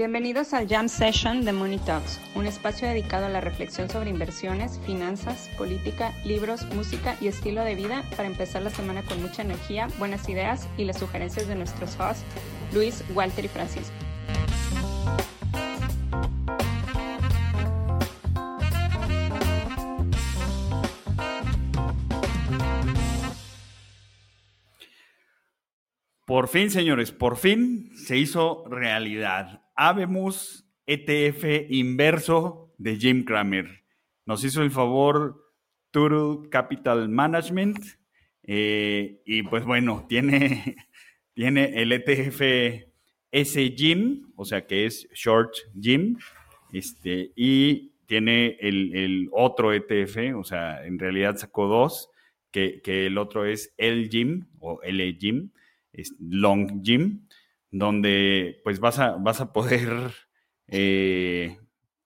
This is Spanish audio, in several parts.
Bienvenidos al Jam Session de Money Talks, un espacio dedicado a la reflexión sobre inversiones, finanzas, política, libros, música y estilo de vida para empezar la semana con mucha energía, buenas ideas y las sugerencias de nuestros hosts, Luis, Walter y Francisco. Por fin, señores, por fin se hizo realidad. Habemus ETF inverso de Jim Cramer. Nos hizo el favor Turtle Capital Management eh, y pues bueno, tiene, tiene el ETF S Jim, o sea que es Short Jim, este, y tiene el, otro ETF, o sea, en realidad sacó dos, que, que el otro es el Jim o L Jim Long Gym, donde pues vas a, vas a poder, eh,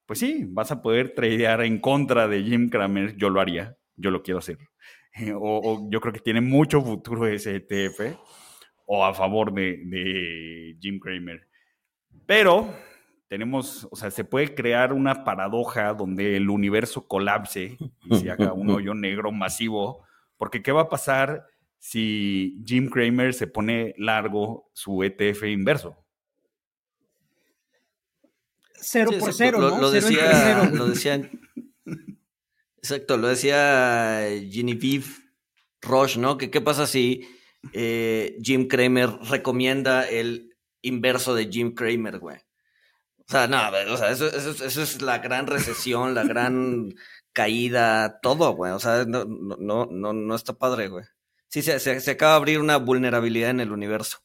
pues sí, vas a poder tradear en contra de Jim Cramer, yo lo haría, yo lo quiero hacer. o, yo creo que tiene mucho futuro ese ETF, o a favor de, de Jim Cramer. Pero tenemos, o sea, se puede crear una paradoja donde el universo colapse y se haga un hoyo negro masivo, porque ¿qué va a pasar si Jim Cramer se pone largo su ETF inverso. Cero por cero, lo, ¿no? Lo decía, lo decía, exacto, lo decía Genevieve Roche, ¿no? Que qué pasa si eh, Jim Cramer recomienda el inverso de Jim Cramer, güey. O sea, no, o sea, eso, eso, es la gran recesión, la gran caída, todo, güey. O sea, no, no, no, no está padre, güey. Sí, se, se, acaba de abrir una vulnerabilidad en el universo.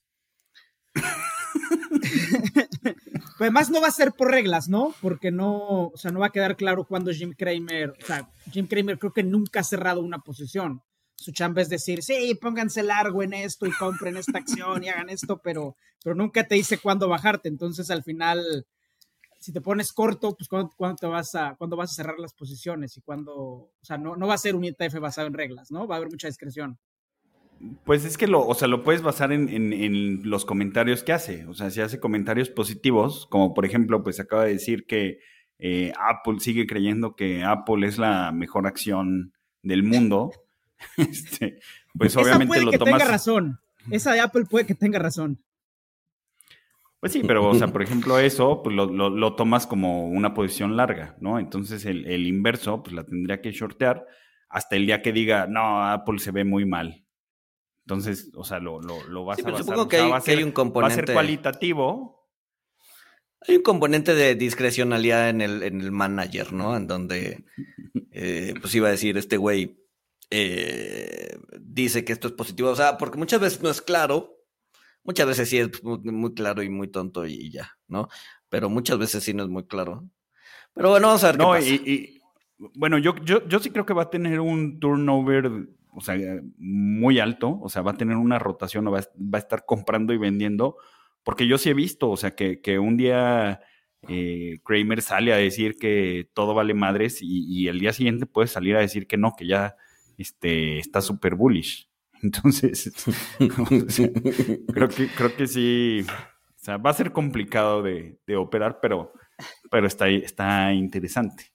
Además no va a ser por reglas, ¿no? Porque no, o sea, no va a quedar claro cuándo Jim Cramer, o sea, Jim Cramer creo que nunca ha cerrado una posición. Su chamba es decir, sí, pónganse largo en esto y compren esta acción y hagan esto, pero, pero nunca te dice cuándo bajarte. Entonces, al final, si te pones corto, pues ¿cuándo, te vas a, cuándo vas a cerrar las posiciones y cuándo, o sea, no, no va a ser un ETF basado en reglas, ¿no? Va a haber mucha discreción. Pues es que lo, o sea, lo puedes basar en, los comentarios que hace. O sea, si hace comentarios positivos, como por ejemplo, pues acaba de decir que eh, Apple sigue creyendo que Apple es la mejor acción del mundo. este, pues obviamente puede lo que tenga razón. Esa de Apple puede que tenga razón. Pues sí, pero, o sea, por ejemplo, eso, pues lo, tomas como una posición larga, ¿no? Entonces el, el, inverso, pues la tendría que shortear hasta el día que diga, no, Apple se ve muy mal. Entonces, o sea, lo, lo, vas a basar, supongo que, hay, un componente. Va a ser cualitativo. Hay un componente de discrecionalidad en el, en el manager, ¿no? En donde, eh, pues iba a decir, este güey eh, dice que esto es positivo. O sea, porque muchas veces no es claro. Muchas veces sí es muy, claro y muy tonto y ya, ¿no? Pero muchas veces sí no es muy claro. Pero bueno, vamos a ver qué pasa. Y, bueno, yo, yo, yo sí creo que va a tener un turnover o sea, muy alto, o sea, va a tener una rotación, va, va a estar comprando y vendiendo, porque yo sí he visto, o sea, que, que un día eh, Kramer sale a decir que todo vale madres y, el día siguiente puede salir a decir que no, que ya este, está súper bullish. Entonces, creo, que, creo que sí, o sea, va a ser complicado de, de operar, pero, pero está, está interesante.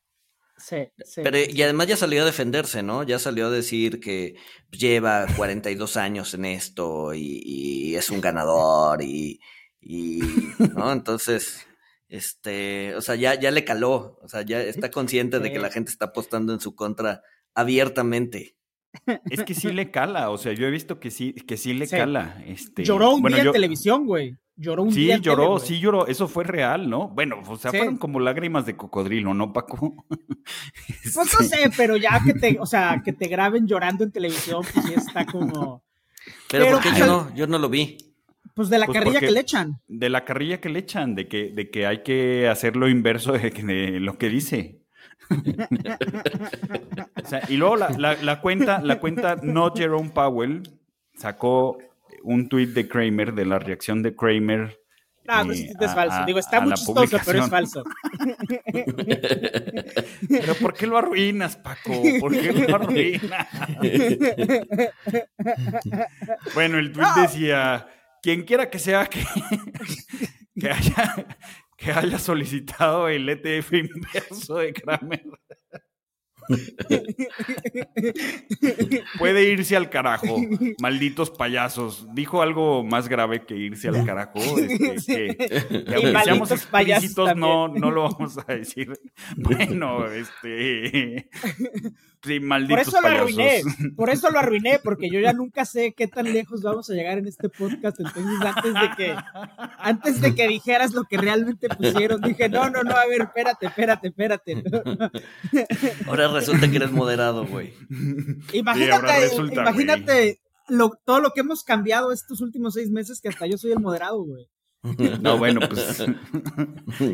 Sí, Pero, y además ya salió a defenderse, ¿no? Ya salió a decir que lleva 42 años en esto y, es un ganador y, ¿no? Entonces, este, o sea, ya, ya le caló, o sea, ya está consciente de que la gente está apostando en su contra abiertamente. Es que sí le cala, o sea, yo he visto que sí, que sí le cala. Este, Lloró un día en televisión, güey. Lloró un sí, lloró, sí lloró, eso fue real, ¿no? Bueno, o sea, fueron como lágrimas de cocodrilo, ¿no, Paco? Pues no sé, pero ya que te, o sea, que te graben llorando en televisión, pues sí está como. Pero, ¿por qué yo no? Yo no lo vi. Pues de la pues carrilla que le echan. De la carrilla que le echan, de que, de que hay que hacer lo inverso de, de lo que dice. o sea, y luego la, la, la, cuenta, la cuenta No Jerome Powell sacó un tuit de Kramer, de la reacción de Kramer. Ah, pues es falso. Digo, está muy chistoso, pero es falso. pero ¿por qué lo arruinas, Paco? ¿Por qué lo arruinas? bueno, el tuit decía, quien quiera que sea que, que haya que haya solicitado el ETF inverso de Kramer. Puede irse al carajo, malditos payasos. Dijo algo más grave que irse al carajo. Este, que, aunque seamos explícitos, no, no lo vamos a decir. Bueno, este. Sí, malditos por eso payasos. lo arruiné, por eso lo arruiné, porque yo ya nunca sé qué tan lejos vamos a llegar en este podcast. Entonces, antes de que, antes de que dijeras lo que realmente pusieron, dije, no, no, no, a ver, espérate, espérate, espérate. Ahora resulta que eres moderado, güey. Imagínate, resulta, imagínate lo, todo lo que hemos cambiado estos últimos seis meses que hasta yo soy el moderado, güey. No, bueno, pues.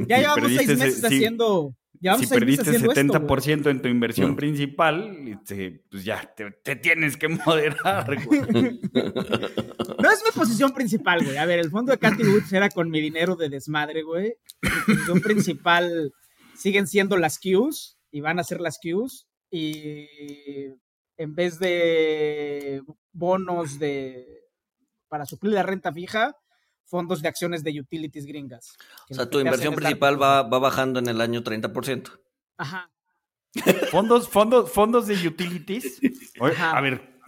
Ya llevamos seis meses ese- haciendo. Si perdiste haciendo 70% esto, en tu inversión principal, este, pues ya te, te tienes que moderar. güey. No es mi posición principal, güey. A ver, el fondo de Cathy Woods era con mi dinero de desmadre, güey. Mi posición principal siguen siendo las Qs y van a ser las Qs. Y en vez de bonos de para suplir la renta fija, fondos de acciones de utilities gringas. O sea, tu inversión principal va, va bajando en el año 30%. Ajá. Fondos, fondos, fondos de utilities. Oye, Ajá. a ver,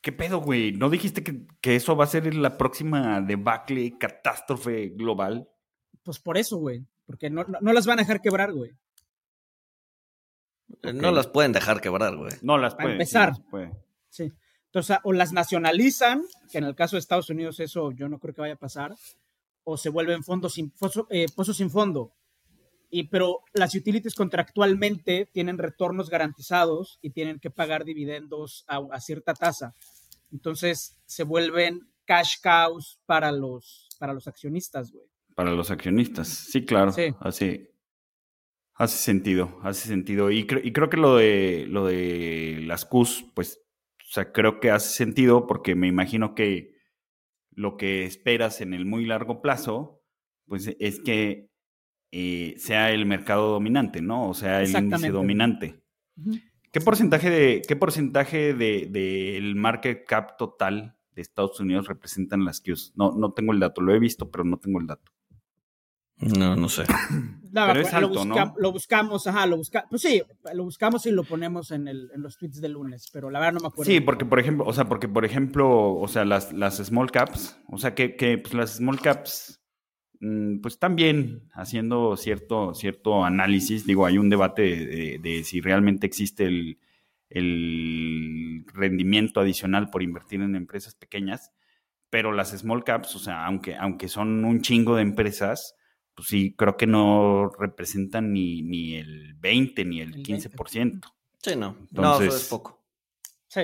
¿qué pedo, güey? ¿No dijiste que, que eso va a ser la próxima debacle, catástrofe global? Pues por eso, güey. Porque no, no, no las van a dejar quebrar, güey. Eh, No las pueden dejar quebrar, güey. No las Para puede. empezar. sí las puede. Sí. Entonces, o las nacionalizan, que en el caso de Estados Unidos eso yo no creo que vaya a pasar, o se vuelven fondos sin, foso- eh, pozos sin fondo. Y, pero las utilities contractualmente tienen retornos garantizados y tienen que pagar dividendos a, a cierta tasa. Entonces se vuelven cash cows para los, para los accionistas, güey. Para los accionistas. Sí, claro. Sí. Hace, hace sentido, hace sentido. Y, cre- y creo que lo de, lo de las Qs, pues, o sea, creo que hace sentido porque me imagino que lo que esperas en el muy largo plazo, pues, es que eh, sea el mercado dominante, ¿no? O sea, el índice dominante. ¿Qué porcentaje de qué porcentaje de, del market cap total de Estados Unidos representan las Qs? No, no tengo el dato, lo he visto, pero no tengo el dato. No, no sé. No, Pero es lo, alto, ¿no? lo buscamos, ajá, lo buscamos. Pues sí, lo buscamos y lo ponemos en, el, en los tweets del lunes, pero la verdad no me acuerdo. Sí, porque por ejemplo, o sea, porque por ejemplo, o sea, las, las small caps, o sea, que, que pues, las small caps, mm, pues también haciendo cierto, cierto análisis, digo, hay un debate de, de- de si realmente existe el, el rendimiento adicional por invertir en empresas pequeñas, pero las small caps, o sea, aunque, aunque son un chingo de empresas, pues sí, creo que no representan ni, ni el 20 ni el El 15%. Sí, no. no, eso Entonces- es poco. Sí.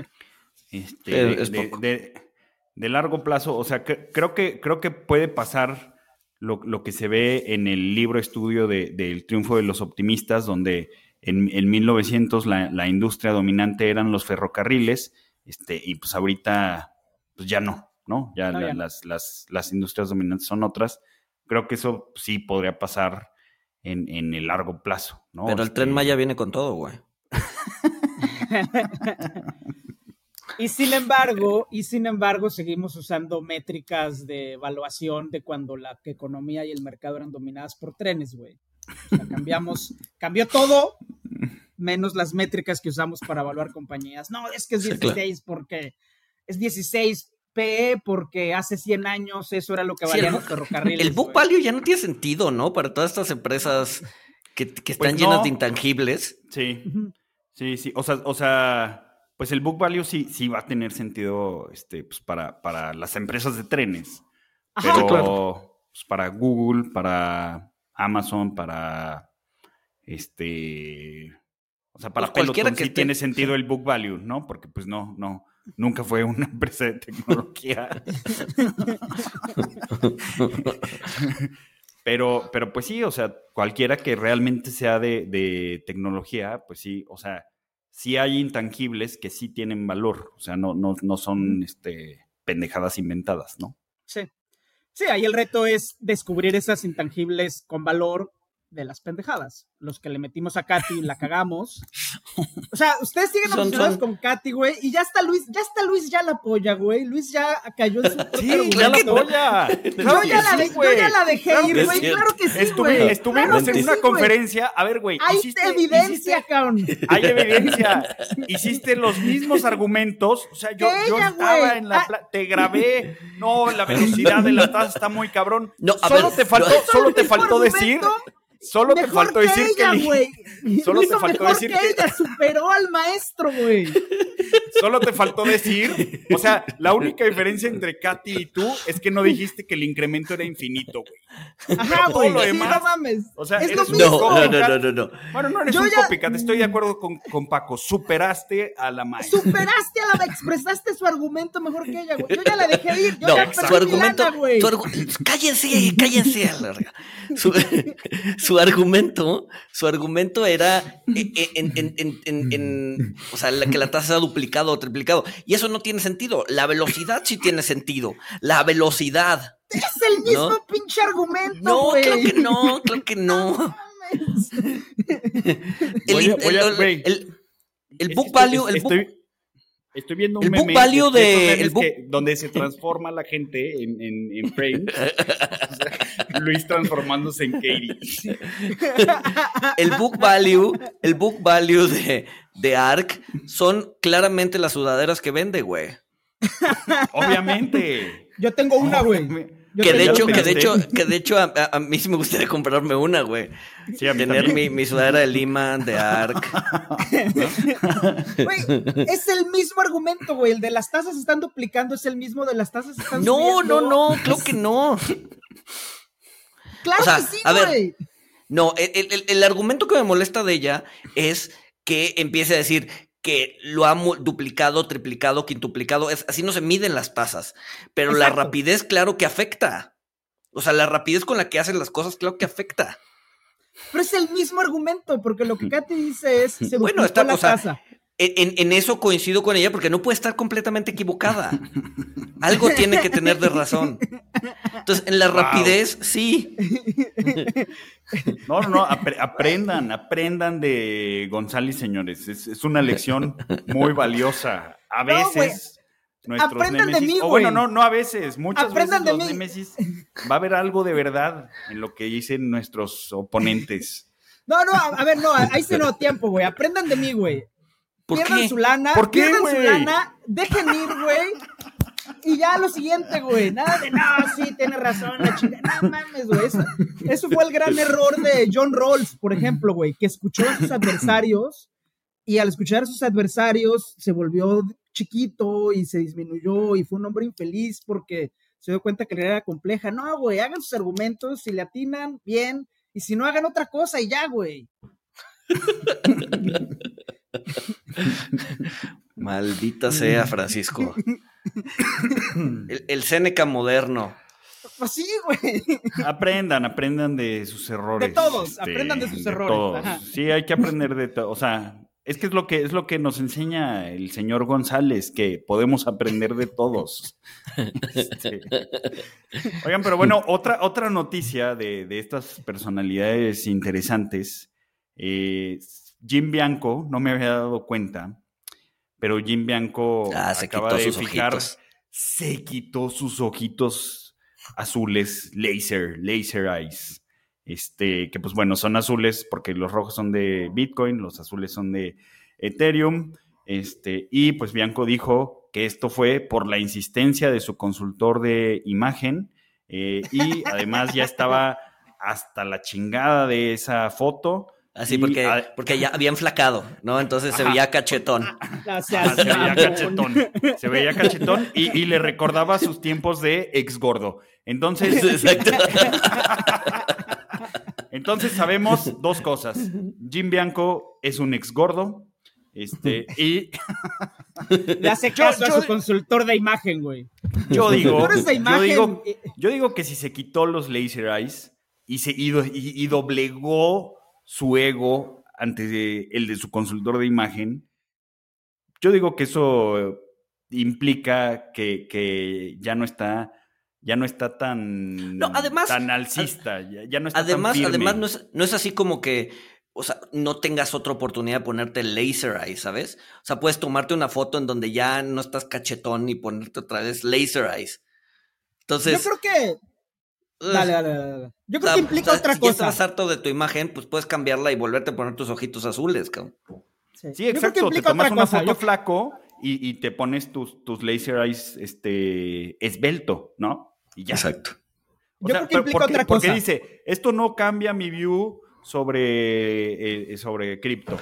Este, Sí, de, es de- poco. de- de largo plazo, o sea, que- creo, que, creo que puede pasar lo, lo que se ve en el libro estudio de- del triunfo de los optimistas, donde en, en 1900 la, la industria dominante eran los ferrocarriles, este, y pues ahorita pues ya no, ¿no? Ya, No, la- ya. Las, las, las industrias dominantes son otras. Creo que eso sí podría pasar en, en el largo plazo, ¿no? Pero el Este, tren Maya viene con todo, güey. Y sin embargo, y sin embargo, seguimos usando métricas de evaluación de cuando la economía y el mercado eran dominadas por trenes, güey. O sea, cambiamos, cambió todo, menos las métricas que usamos para evaluar compañías. No, es que es Sí, 16 porque es 16 PE porque hace 100 años eso era lo que Sí, valían el los ferrocarriles. El book value ya no tiene sentido, ¿no? Para todas estas empresas que, que están Pues llenas de intangibles. Sí. Sí, sí, o sea, o sea, pues el book value sí, sí va a tener sentido este, pues para, para las empresas de trenes, Ajá, pero claro. pues, para Google, para Amazon, para este, o sea, para Pues Peloton que sí tiene sentido el book value, ¿no? Porque pues no, no, nunca fue una empresa de tecnología. Pero, pero pues sí, o sea, cualquiera que realmente sea de, de tecnología, pues sí, o sea, sí hay intangibles que sí tienen valor, o sea, no, no, no son este, pendejadas inventadas, ¿no? Sí. Sí, ahí el reto es descubrir esas intangibles con valor de las pendejadas. Los que le metimos a Katy y la cagamos. O sea, ustedes siguen Son- obsesionados son- con Katy, güey, y ya está Luis, ya está Luis ya la apoya, güey. Luis ya cayó en su Sí, ya la apoya. Yo ya, la de- yo ya la dejé Claro ir, güey. Claro que sí, Estuve- estuvimos Claro en una sí, conferencia. A ver, güey. Hay hiciste- evidencia, hiciste- cabrón. Hay evidencia. Hiciste los mismos argumentos. O sea, yo, yo Ella, estaba güey. en la. Ah. Te grabé. No, la velocidad de la taza está muy cabrón. No, a solo ver, te faltó, solo te faltó decir. Solo te faltó decir que. ella, li- güey. Solo Lo te faltó mejor decir que que- ella superó al maestro, güey. Solo te faltó decir. O sea, la única diferencia entre Katy y tú es que no dijiste que el incremento era infinito, güey. Ajá, güey. Sí, no mames. o sea, es lo eres mismo. No, no, no, no, no, no. Bueno, no eres Yo un ya- copycat, estoy de acuerdo con, con Paco. Superaste a la maestra. Superaste a la expresaste su argumento mejor que ella, güey. Yo ya la dejé ir. Yo No, ya su argumento. lana, argu- cállense, cállense a la verga. Su, su argumento, su argumento era eh, eh, en, en- en- en- en- o sea, la- que la tasa ha duplicado o triplicado. Y eso no tiene sentido. La velocidad sí tiene sentido. La velocidad. Es el mismo ¿No? pinche argumento, No, claro que no, claro que no. mames. El, el- el- el book value, estoy, el book- estoy, viendo un el book value de- el book- que- donde se transforma la gente en, en, en frames. O sea, Luis transformándose en Katie. el book value, el book value de, de Ark son claramente las sudaderas que vende, güey. Obviamente. Yo tengo una, güey. Yo Que de hecho, que de hecho, que de hecho a, a- a mí sí me gustaría comprarme una, güey. Sí, a mí Tener mi, mi sudadera de Lima, de Ark. Güey, es el mismo argumento, güey. El de las tasas están duplicando es el mismo de las tasas están No, subiendo. no, no, claro que no. Claro O sea, que sí, a ver, güey. No, el- el- el argumento que me molesta de ella es que empiece a decir que lo ha duplicado, triplicado, quintuplicado. Es, así no se miden las tasas. Pero la rapidez, claro que afecta. O sea, la rapidez con la que hacen las cosas, claro que afecta. Pero es el mismo argumento, porque lo que Katy dice es se Bueno, está- la o sea, tasa. En, eso coincido con ella porque no puede estar completamente equivocada. Algo tiene que tener de razón. Entonces, en la Wow. rapidez, sí. No, no, no, apre- aprendan, aprendan de González, señores. Es, es una lección muy valiosa. A No, veces nuestros Aprendan de mí, o bueno, no, no a veces, muchas Aprendan veces de los mí. némesis va a haber algo de verdad en lo que dicen nuestros oponentes. No, no, a, a ver, no, ahí se no tiempo, güey. Aprendan de mí, güey. ¿Por Pierdan qué? su lana, ¿Por qué, pierdan su lana, dejen ir, güey. Y ya lo siguiente, güey. Nada de, no, sí, tiene razón, la chingada. No mames, güey. Eso, eso fue el gran error de John Rawls, por ejemplo, güey, que escuchó a sus adversarios y al escuchar a sus adversarios se volvió chiquito y se disminuyó y fue un hombre infeliz porque se dio cuenta que la era compleja. No, güey, hagan sus argumentos, si le atinan, bien, y si no, hagan otra cosa y ya, güey. Maldita sea, Francisco. El, el Seneca moderno. Pues sí, güey. Aprendan, aprendan de sus errores. este, De todos, aprendan de sus errores, todos. Sí, hay que aprender de todo. O sea, es que es lo que es lo que nos enseña el señor González, que podemos aprender de todos. Este, Oigan, pero bueno, otra, otra noticia de, de estas personalidades interesantes. Eh, Jim Bianco, no me había dado cuenta, pero Jim Bianco Ah, se acaba quitó de sus fijar, ojitos. se quitó sus ojitos azules, laser, laser eyes. Este, que pues bueno, son azules porque los rojos son de Bitcoin, los azules son de Ethereum. Este, y pues Bianco dijo que esto fue por la insistencia de su consultor de imagen. eh, y además ya estaba hasta la chingada de esa foto. Así porque, porque ya habían flacado, ¿no? Entonces se veía cachetón. Ah, se veía cachetón. Se veía cachetón y, y le recordaba sus tiempos de ex gordo. Entonces, Exacto. entonces sabemos dos cosas. Jim Bianco es un ex gordo. Este, y Le hace caso yo- a su consultor de imagen, güey. yo digo, yo digo, yo digo que si se quitó los laser eyes y se y- y doblegó su ego ante el de su consultor de imagen, yo digo que eso implica que, que ya no está ya no está tan, No, además- tan alcista, ya, ya no está Además, tan firme. además no es, no es así como que, o sea, no tengas otra oportunidad de ponerte laser eyes, ¿sabes? O sea, puedes tomarte una foto en donde ya no estás cachetón y ponerte otra vez laser eyes. Entonces, Yo creo que. Dale, dale, dale. dale. Yo o creo sea, que implica o sea, otra si cosa. estás harto de tu imagen, pues puedes cambiarla y volverte a poner tus ojitos azules, cabrón. Sí, exacto. Te implica tomas una cosa. foto Yo- flaco y, y te pones tus, tus laser eyes este, esbelto, ¿no? Y ya. Exacto. O Yo sea, creo que implica porque, otra porque cosa. dice, esto no cambia mi view sobre, eh, sobre cripto.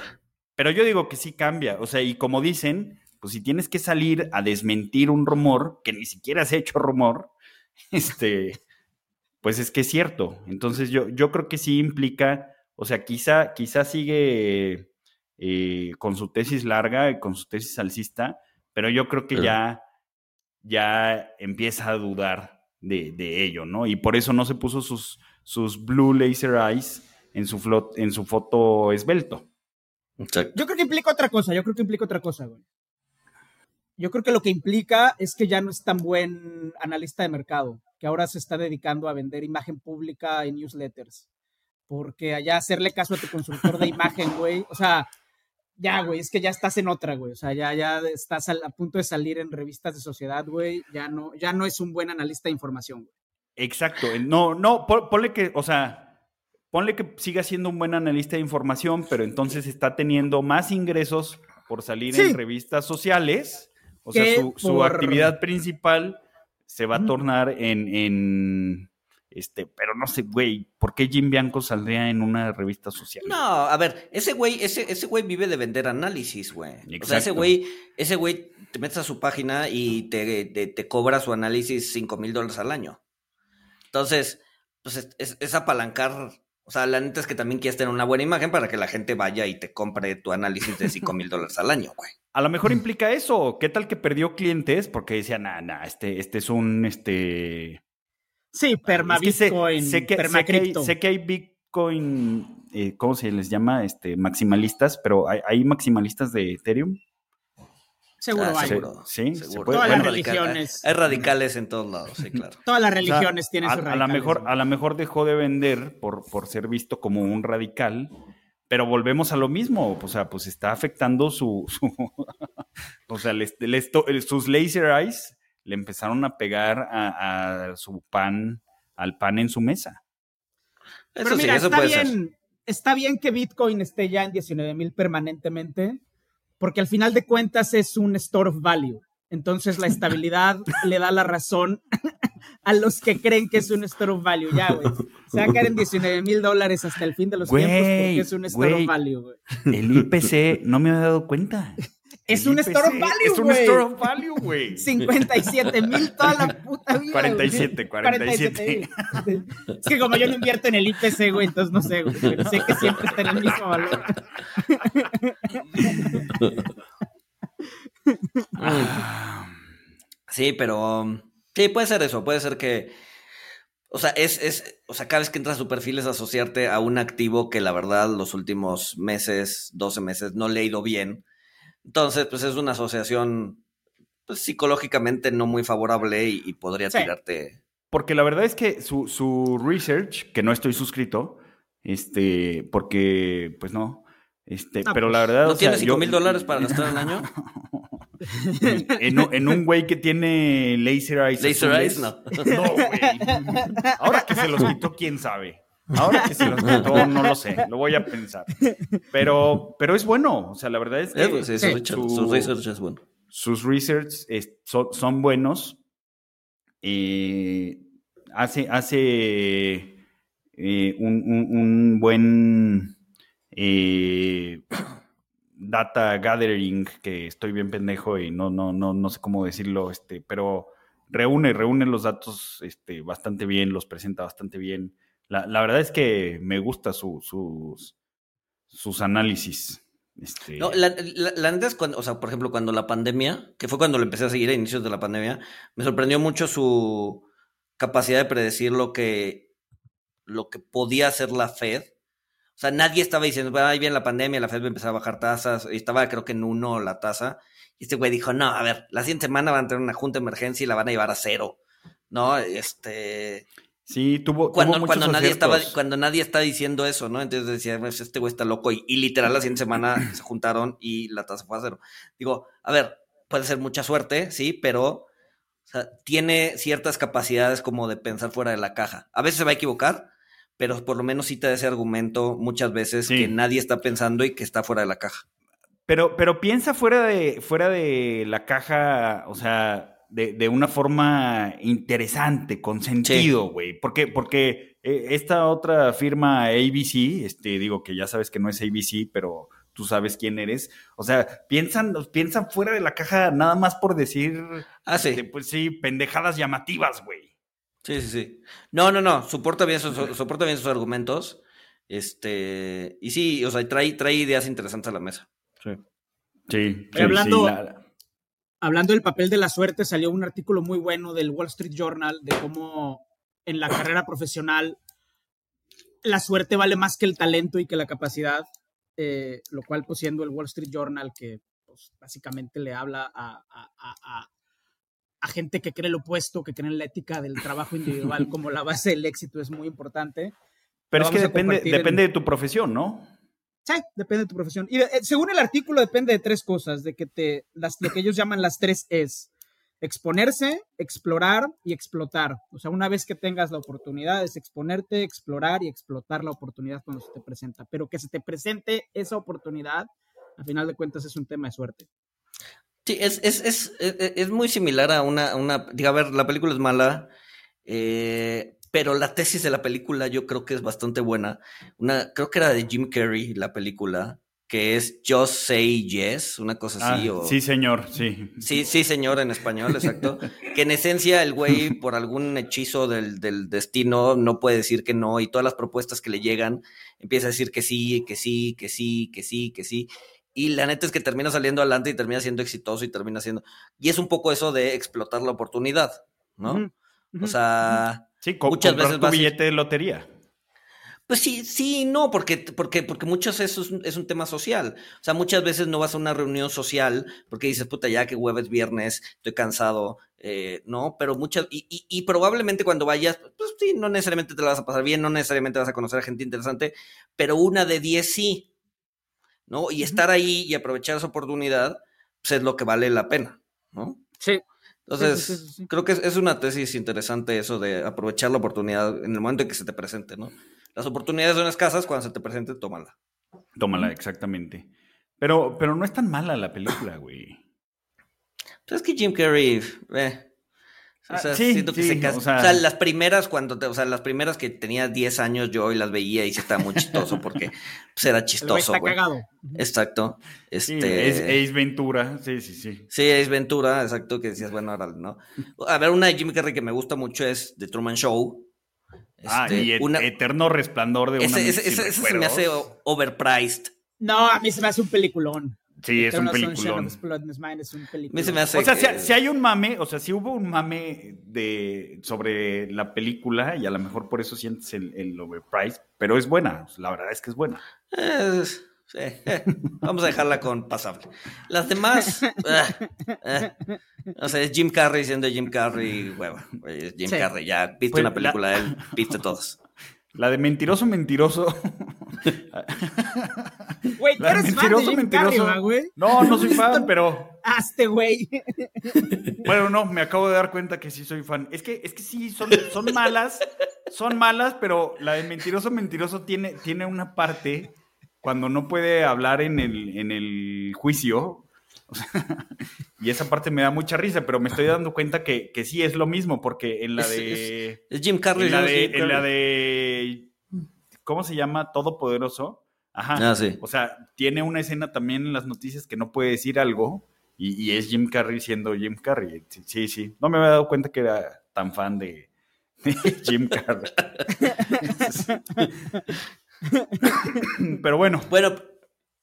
Pero yo digo que sí cambia. O sea, y como dicen, pues si tienes que salir a desmentir un rumor, que ni siquiera has hecho rumor, este, pues es que es cierto. Entonces yo, yo creo que sí implica, o sea, quizá, quizá sigue eh, con su tesis larga y con su tesis alcista, pero yo creo que Pero- ya, ya empieza a dudar de, de ello, ¿no? Y por eso no se puso sus, sus blue laser eyes en su, flot- en su foto esbelto. Exacto. Yo creo que implica otra cosa, yo creo que implica otra cosa, güey. Yo creo que lo que implica es que ya no es tan buen analista de mercado, que ahora se está dedicando a vender imagen pública en newsletters. Porque allá hacerle caso a tu consultor de imagen, güey, o sea, ya, güey, es que ya estás en otra, güey, o sea, ya, ya estás al- a punto de salir en revistas de sociedad, güey, ya no, ya no es un buen analista de información, güey. Exacto. No, no, pon- ponle que, o sea, ponle que siga siendo un buen analista de información, pero entonces está teniendo más ingresos por salir Sí. en revistas sociales. O sea, su, su por- actividad principal se va a tornar en, en, este, pero no sé, güey, ¿por qué Jim Bianco saldría en una revista social? No, a ver, ese güey, ese, ese güey vive de vender análisis, güey. O sea, ese güey, ese güey te metes a su página y te, te, te cobra su análisis 5 mil dólares al año. Entonces, pues es, es- es apalancar. O sea, la neta es que también quieres tener una buena imagen para que la gente vaya y te compre tu análisis de 5 mil dólares al año, güey. A lo mejor implica eso. ¿Qué tal que perdió clientes? Porque decían, nah, nah, este, este es un, este, Sí, perma Es que sé- Bitcoin, sé, que, perma sé que hay, sé que hay Bitcoin, eh, ¿cómo se les llama? Este, maximalistas, pero hay, hay maximalistas de Ethereum. Seguro Ah, hay. seguro. Sí, se seguro. puede- Todas Hay las religiones. Hay radicales en todos lados, sí, claro. Todas las O sea, religiones tienen a, sus a la radicales, mejor, a lo mejor dejó de vender por, por ser visto como un radical, pero volvemos a lo mismo. O sea, pues está afectando su. su- o sea, les- les to- sus laser eyes le empezaron a pegar a, a su pan, al pan en su mesa. Eso Pero sí, mira, eso está puede ser. bien, está bien que Bitcoin esté ya en 19 mil permanentemente, porque al final de cuentas es un store of value. Entonces la estabilidad le da la razón a los que creen que es un store of value. Ya, güey. Se va a caer en 19 mil dólares hasta el fin de los Güey, tiempos porque es un store güey. of value, güey. El IPC, no me había dado cuenta. Es El un store of IPC value, Es un güey. store of value, güey. 57 mil toda la puta vida. 47, güey. 47. 47,000. Es que como yo no invierto en el IPC, güey, entonces no sé, güey. Pero sé que siempre está en el mismo valor. Sí, pero um, sí, puede ser eso, puede ser que, o sea, es, es, o sea, cada vez que entras a su perfil es asociarte a un activo que la verdad los últimos meses, 12 meses, no le ha ido bien. Entonces, pues es una asociación pues, psicológicamente no muy favorable y, y podría Sí. tirarte. Porque la verdad es que su, su research, que no estoy suscrito, este, porque, pues no, este, Ah, pero pues, la verdad. ¿No o sea, tienes 5 yo- mil dólares para gastar al año? en, un- en un güey que tiene laser eyes. Laser eyes, no. No, güey. Ahora que se los quitó, quién sabe. Ahora que se los quitó, no lo sé. Lo voy a pensar. Pero, pero es bueno. O sea, la verdad es que Eh, pues, sí, su, Sí. research- Su- su research es bueno. sus research es- son, son buenos. Eh, hace hace eh, un, un- un buen eh, data gathering que estoy bien pendejo y no, no, no, no sé cómo decirlo, este, pero reúne, reúne los datos este, bastante bien, los presenta bastante bien. La, la verdad es que me gusta su- sus, sus análisis. Este, No, la, la- cuando, o sea, por ejemplo, cuando la pandemia, que fue cuando lo empecé a seguir a inicios de la pandemia, me sorprendió mucho su capacidad de predecir lo que, lo que podía hacer la Fed. O sea, nadie estaba diciendo, "Ah, ahí viene la pandemia, la Fed va a empezar a bajar tasas, y estaba creo que en uno la tasa. Y este güey dijo, no, a ver, la siguiente semana van a tener una junta de emergencia y la van a llevar a cero. ¿no? Este. Sí, tuvo. Cuando, tuvo cuando nadie estaba, cuando nadie está diciendo eso, ¿no? Entonces decía, "Pues, este güey está loco. Y, y literal la siguiente semana se juntaron y la tasa fue a cero. Digo, a ver, puede ser mucha suerte, sí, pero o sea, tiene ciertas capacidades como de pensar fuera de la caja. A veces se va a equivocar, pero por lo menos da ese argumento muchas veces Sí. que nadie está pensando y que está fuera de la caja. Pero, pero piensa fuera de, fuera de la caja, o sea, de, de una forma interesante, con sentido, güey. Porque, porque eh, esta otra firma ABC, este, digo que ya sabes que no es ABC, pero tú sabes quién eres. O sea, piensan, piensan fuera de la caja nada más por decir, Ah, sí. este, pues sí, pendejadas llamativas, güey. Sí, sí, sí. No, no, no, soporta bien sus, soporta bien sus argumentos. Este, y sí, o sea, trae, trae ideas interesantes a la mesa. Sí. Sí, hablando- sí, la- Hablando del papel de la suerte, salió un artículo muy bueno del Wall Street Journal de cómo en la carrera profesional la suerte vale más que el talento y que la capacidad, eh, lo cual pues siendo el Wall Street Journal que pues, básicamente le habla a, a- a- a- gente que cree lo opuesto, que cree en la ética del trabajo individual como la base del éxito es muy importante. Pero Lo es que depende, en- depende de tu profesión, ¿no? Sí, depende de tu profesión. Y de- eh, según el artículo depende de tres cosas, de que te, las, lo que ellos llaman las tres es exponerse, explorar y explotar. O sea, una vez que tengas la oportunidad es exponerte, explorar y explotar la oportunidad cuando se te presenta. Pero que se te presente esa oportunidad, a final de cuentas es un tema de suerte. Sí, es, es, es, es, es muy similar a una, a una. Diga, a ver, la película es mala, eh, pero la tesis de la película yo creo que es bastante buena. Una, creo que era de Jim Carrey, la película, que es Just Say Yes, una cosa así. Ah, o... Sí, señor, sí. Sí, sí, señor, en español, exacto. que en esencia el güey, por algún hechizo del, del destino, no puede decir que no, y todas las propuestas que le llegan, empieza a decir que sí, que sí, que sí, que sí, que sí. Y la neta es que termina saliendo adelante y termina siendo exitoso y termina siendo. Y es un poco eso de explotar la oportunidad, ¿no? O sea, Sí, co- Muchas veces tu billete de lotería. Pues sí, sí, no, porque, porque, porque muchas eso es, un- es un tema social. O sea, muchas veces no vas a una reunión social porque dices, puta, ya que jueves, viernes, estoy cansado, eh, ¿no? Pero muchas, y, y, y probablemente cuando vayas, pues sí, no necesariamente te la vas a pasar bien, no necesariamente vas a conocer a gente interesante, pero una de diez sí, ¿no? Y estar ahí y aprovechar esa oportunidad, pues es lo que vale la pena, ¿no? Sí. Entonces, Sí, sí, sí, sí. creo que es, es una tesis interesante eso de aprovechar la oportunidad en el momento en que se te presente, ¿no? Las oportunidades son escasas, cuando se te presente, tómala. Tómala, exactamente. Pero, pero no es tan mala la película, güey. Entonces que Jim Carrey, eh, o sea, sí, siento que sí, se casa. o sea- O sea, las primeras cuando te- o sea, las primeras que tenía 10 años yo y las veía y sí estaba muy chistoso porque pues, era chistoso, está cagado. Exacto. Sí, Este es Ace Ventura. Sí, sí, sí. Sí, es Ventura, exacto, que decías, bueno, ahora, ¿no? A ver, una de Jim Carrey que me gusta mucho es The Truman Show. ah, Este, y et- una- Eterno Resplandor de una ese, ese- ese- ese se me hace overpriced. No, a mí se me hace un peliculón. Sí, es un peliculón. es un se me hace O sea, que- si, si hay un mame, o sea, si hubo un mame de, sobre la película y a lo mejor por eso sientes el, el overpriced, pero es buena, la verdad es que es buena. Sí, vamos a dejarla con pasable. Las demás, eh, eh, o sea, es Jim Carrey siendo Jim Carrey, hueva. Jim Sí. Carrey, ya viste Pues una la- película de él, viste todas. La de Mentiroso, Mentiroso. Güey, tú eres fan de Mentiroso, Jim Mentiroso. Carrey, ¿va, güey? No, no soy fan, pero Hazte, güey. bueno, no, me acabo de dar cuenta que sí soy fan. Es que, es que sí, son, son malas, son malas, pero la de Mentiroso, Mentiroso tiene, tiene una parte cuando no puede hablar en el, en el juicio. o sea, y esa parte me da mucha risa, pero me estoy dando cuenta que, que sí es lo mismo, porque en la Es- de. Es Jim Carrey. En en la de. ¿Cómo se llama? Todopoderoso. Ajá. Ah, sí. O sea, tiene una escena también en las noticias que no puede decir algo y, y es Jim Carrey siendo Jim Carrey. Sí, sí, sí. No me había dado cuenta que era tan fan de, de Jim Carrey. Pero bueno, Bueno,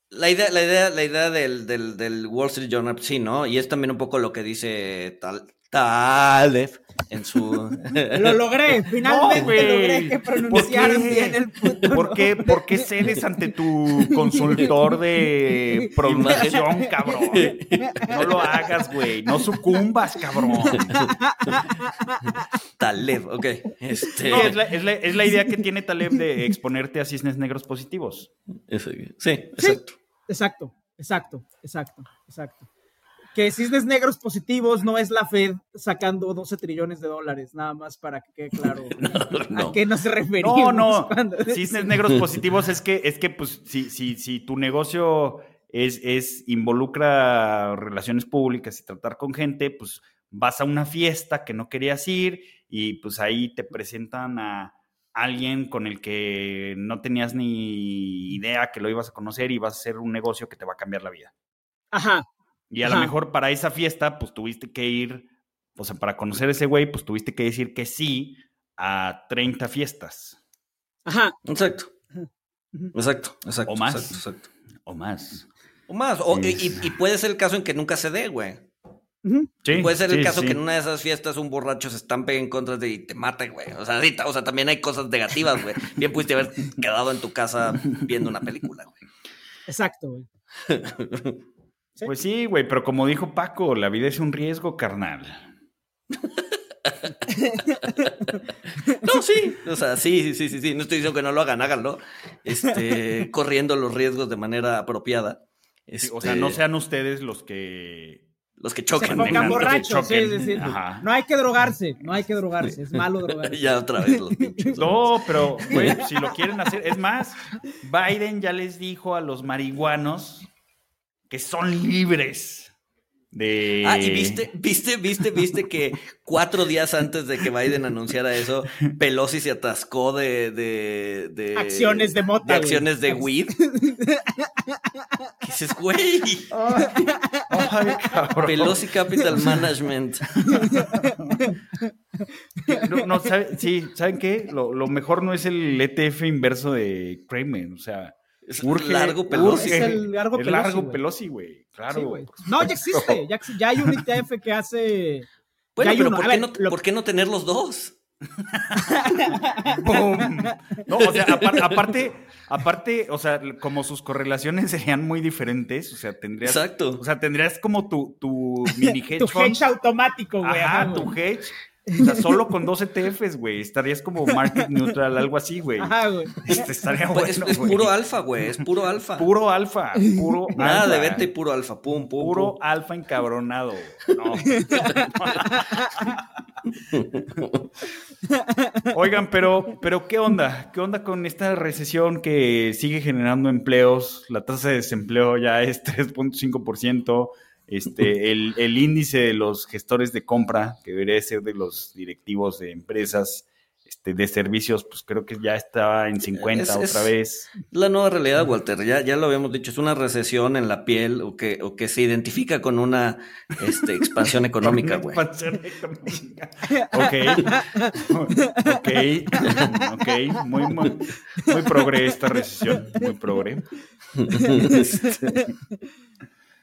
la idea, la idea, la idea del, del, del Wall Street Journal, sí, ¿no? Y es también un poco lo que dice tal, Taleb en su. Lo logré, finalmente logré que pronunciaran bien el puto ¿Por qué, ¿Por qué cedes ante tu consultor de pronunciación, cabrón? No lo hagas, güey. No sucumbas, cabrón. Taleb, ok. Este... No, es, la, es, la, es, la, idea que tiene Taleb de exponerte a cisnes negros positivos. Sí, exacto. Sí, exacto, exacto, exacto, exacto que cisnes negros positivos no es la Fed sacando 12 trillones de dólares, nada más para que quede claro no, no. a qué nos referimos. No, no, cuando... cisnes negros positivos es que, es que pues, si, si, si tu negocio es, es, involucra relaciones públicas y tratar con gente, pues vas a una fiesta que no querías ir y pues ahí te presentan a alguien con el que no tenías ni idea que lo ibas a conocer y vas a hacer un negocio que te va a cambiar la vida. Ajá, y a Ajá. lo mejor para esa fiesta, pues tuviste que ir, o sea, para conocer a ese güey, pues tuviste que decir que sí a 30 fiestas. Ajá. Exacto. Exacto, exacto. O más. Exacto, exacto. O más. O más. O, sí. y, y, puede ser el caso en que nunca se dé, güey. Sí, puede ser el sí, caso sí. que en una de esas fiestas un borracho se estampe en contra de y te mate, güey. O sea, sí, o sea, también hay cosas negativas, güey. Bien pudiste haber quedado en tu casa viendo una película, güey. Exacto, güey. ¿Sí? Pues sí, güey, pero como dijo Paco, la vida es un riesgo, carnal. no, sí, o sea, sí, sí, sí, sí, no estoy diciendo que no lo hagan, háganlo, este, corriendo los riesgos de manera apropiada. Este, sí, o sea, no sean ustedes los que... Los que choquen. Se pongan borrachos, sí, sí, sí. Ajá. No hay que drogarse, no hay que drogarse, es malo drogarse. ya otra vez los pinches. No, pero, güey, si lo quieren hacer, es más, Biden ya les dijo a los marihuanos que son libres. De... Ah, y viste, viste, viste, viste que cuatro días antes de que Biden anunciara eso, Pelosi se atascó de, de, de acciones de mota, de acciones de weed. ¿Qué dices, güey? Ay, cabrón. Pelosi Capital Management. No, no sabe, sí, ¿saben qué? Lo, lo, mejor no es el ETF inverso de Kramer, o sea, es urge, largo Pelosi. Es el largo el Pelosi. largo Pelosi, güey. Claro. Sí, no, ya existe. Ya, ya, hay un ETF que hace. Bueno, pero uno. ¿por, qué ver, no, lo... ¿por qué no tener los dos? No, o sea, aparte, aparte, aparte, o sea, como sus correlaciones serían muy diferentes, o sea, tendrías. Exacto. O sea, tendrías como tu, tu mini hedge tu hedge automático, güey. Ajá, tu hedge. O sea, solo con dos ETFs, güey. Estarías como market neutral, algo así, güey. Ajá, güey. Este, estaría bueno, es, es puro alfa, güey. Es puro alfa. Puro alfa. Puro Nada alfa. de venta y puro alfa. Pum, pum. Puro pum. alfa encabronado. No. Oigan, pero, pero ¿qué onda? ¿Qué onda con esta recesión que sigue generando empleos? La tasa de desempleo ya es 3.5%. Este, el, el, índice de los gestores de compra, que debería ser de los directivos de empresas este, de servicios, pues creo que ya está en 50 es, otra es vez. La nueva realidad, Walter, ya, ya lo habíamos dicho, es una recesión en la piel o que, o que se identifica con una este, expansión económica, güey. expansión económica. Ok. ok. ok. Muy, muy, muy progre esta recesión. Muy progre. Este...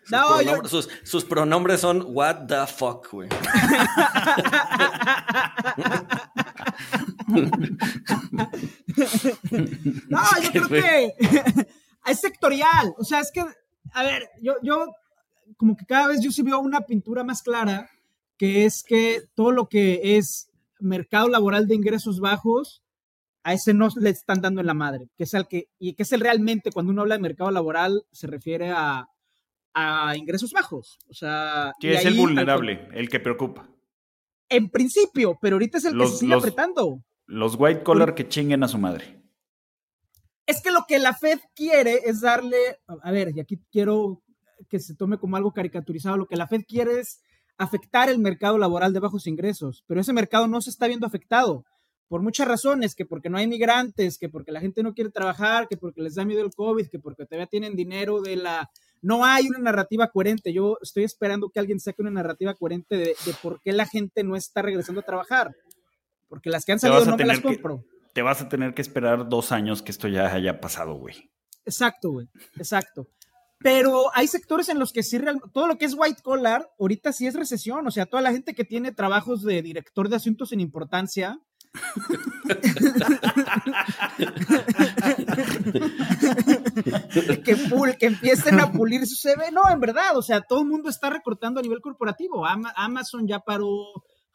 Sus, no, pronombres, yo... sus, sus, pronombres son what the fuck, güey. no, yo creo que es sectorial. O sea, es que, a ver, yo, yo como que cada vez yo sí veo una pintura más clara, que es que todo lo que es mercado laboral de ingresos bajos, a ese no le están dando en la madre, que es el que, y que es el realmente, cuando uno habla de mercado laboral, se refiere a, a ingresos bajos. O sea, que es el vulnerable, al... el que preocupa. En principio, pero ahorita es el los, que se sigue los, apretando. Los white collar que chinguen a su madre. Es que lo que la Fed quiere es darle, a ver, y aquí quiero que se tome como algo caricaturizado, lo que la Fed quiere es afectar el mercado laboral de bajos ingresos, pero ese mercado no se está viendo afectado por muchas razones, que porque no hay migrantes, que porque la gente no quiere trabajar, que porque les da miedo el COVID, que porque todavía tienen dinero de la... No hay una narrativa coherente. Yo estoy esperando que alguien saque una narrativa coherente de, de por qué la gente no está regresando a trabajar. Porque las que han salido no me las compro. Que, te vas a tener que esperar dos años que esto ya haya pasado, güey. Exacto, güey. Exacto. Pero hay sectores en los que sí, real- todo lo que es white collar, ahorita sí es recesión. O sea, toda la gente que tiene trabajos de director de asuntos sin importancia. que, pul- que empiecen a pulir su CV. No, en verdad, o sea, todo el mundo está recortando a nivel corporativo. Ama- Amazon ya paró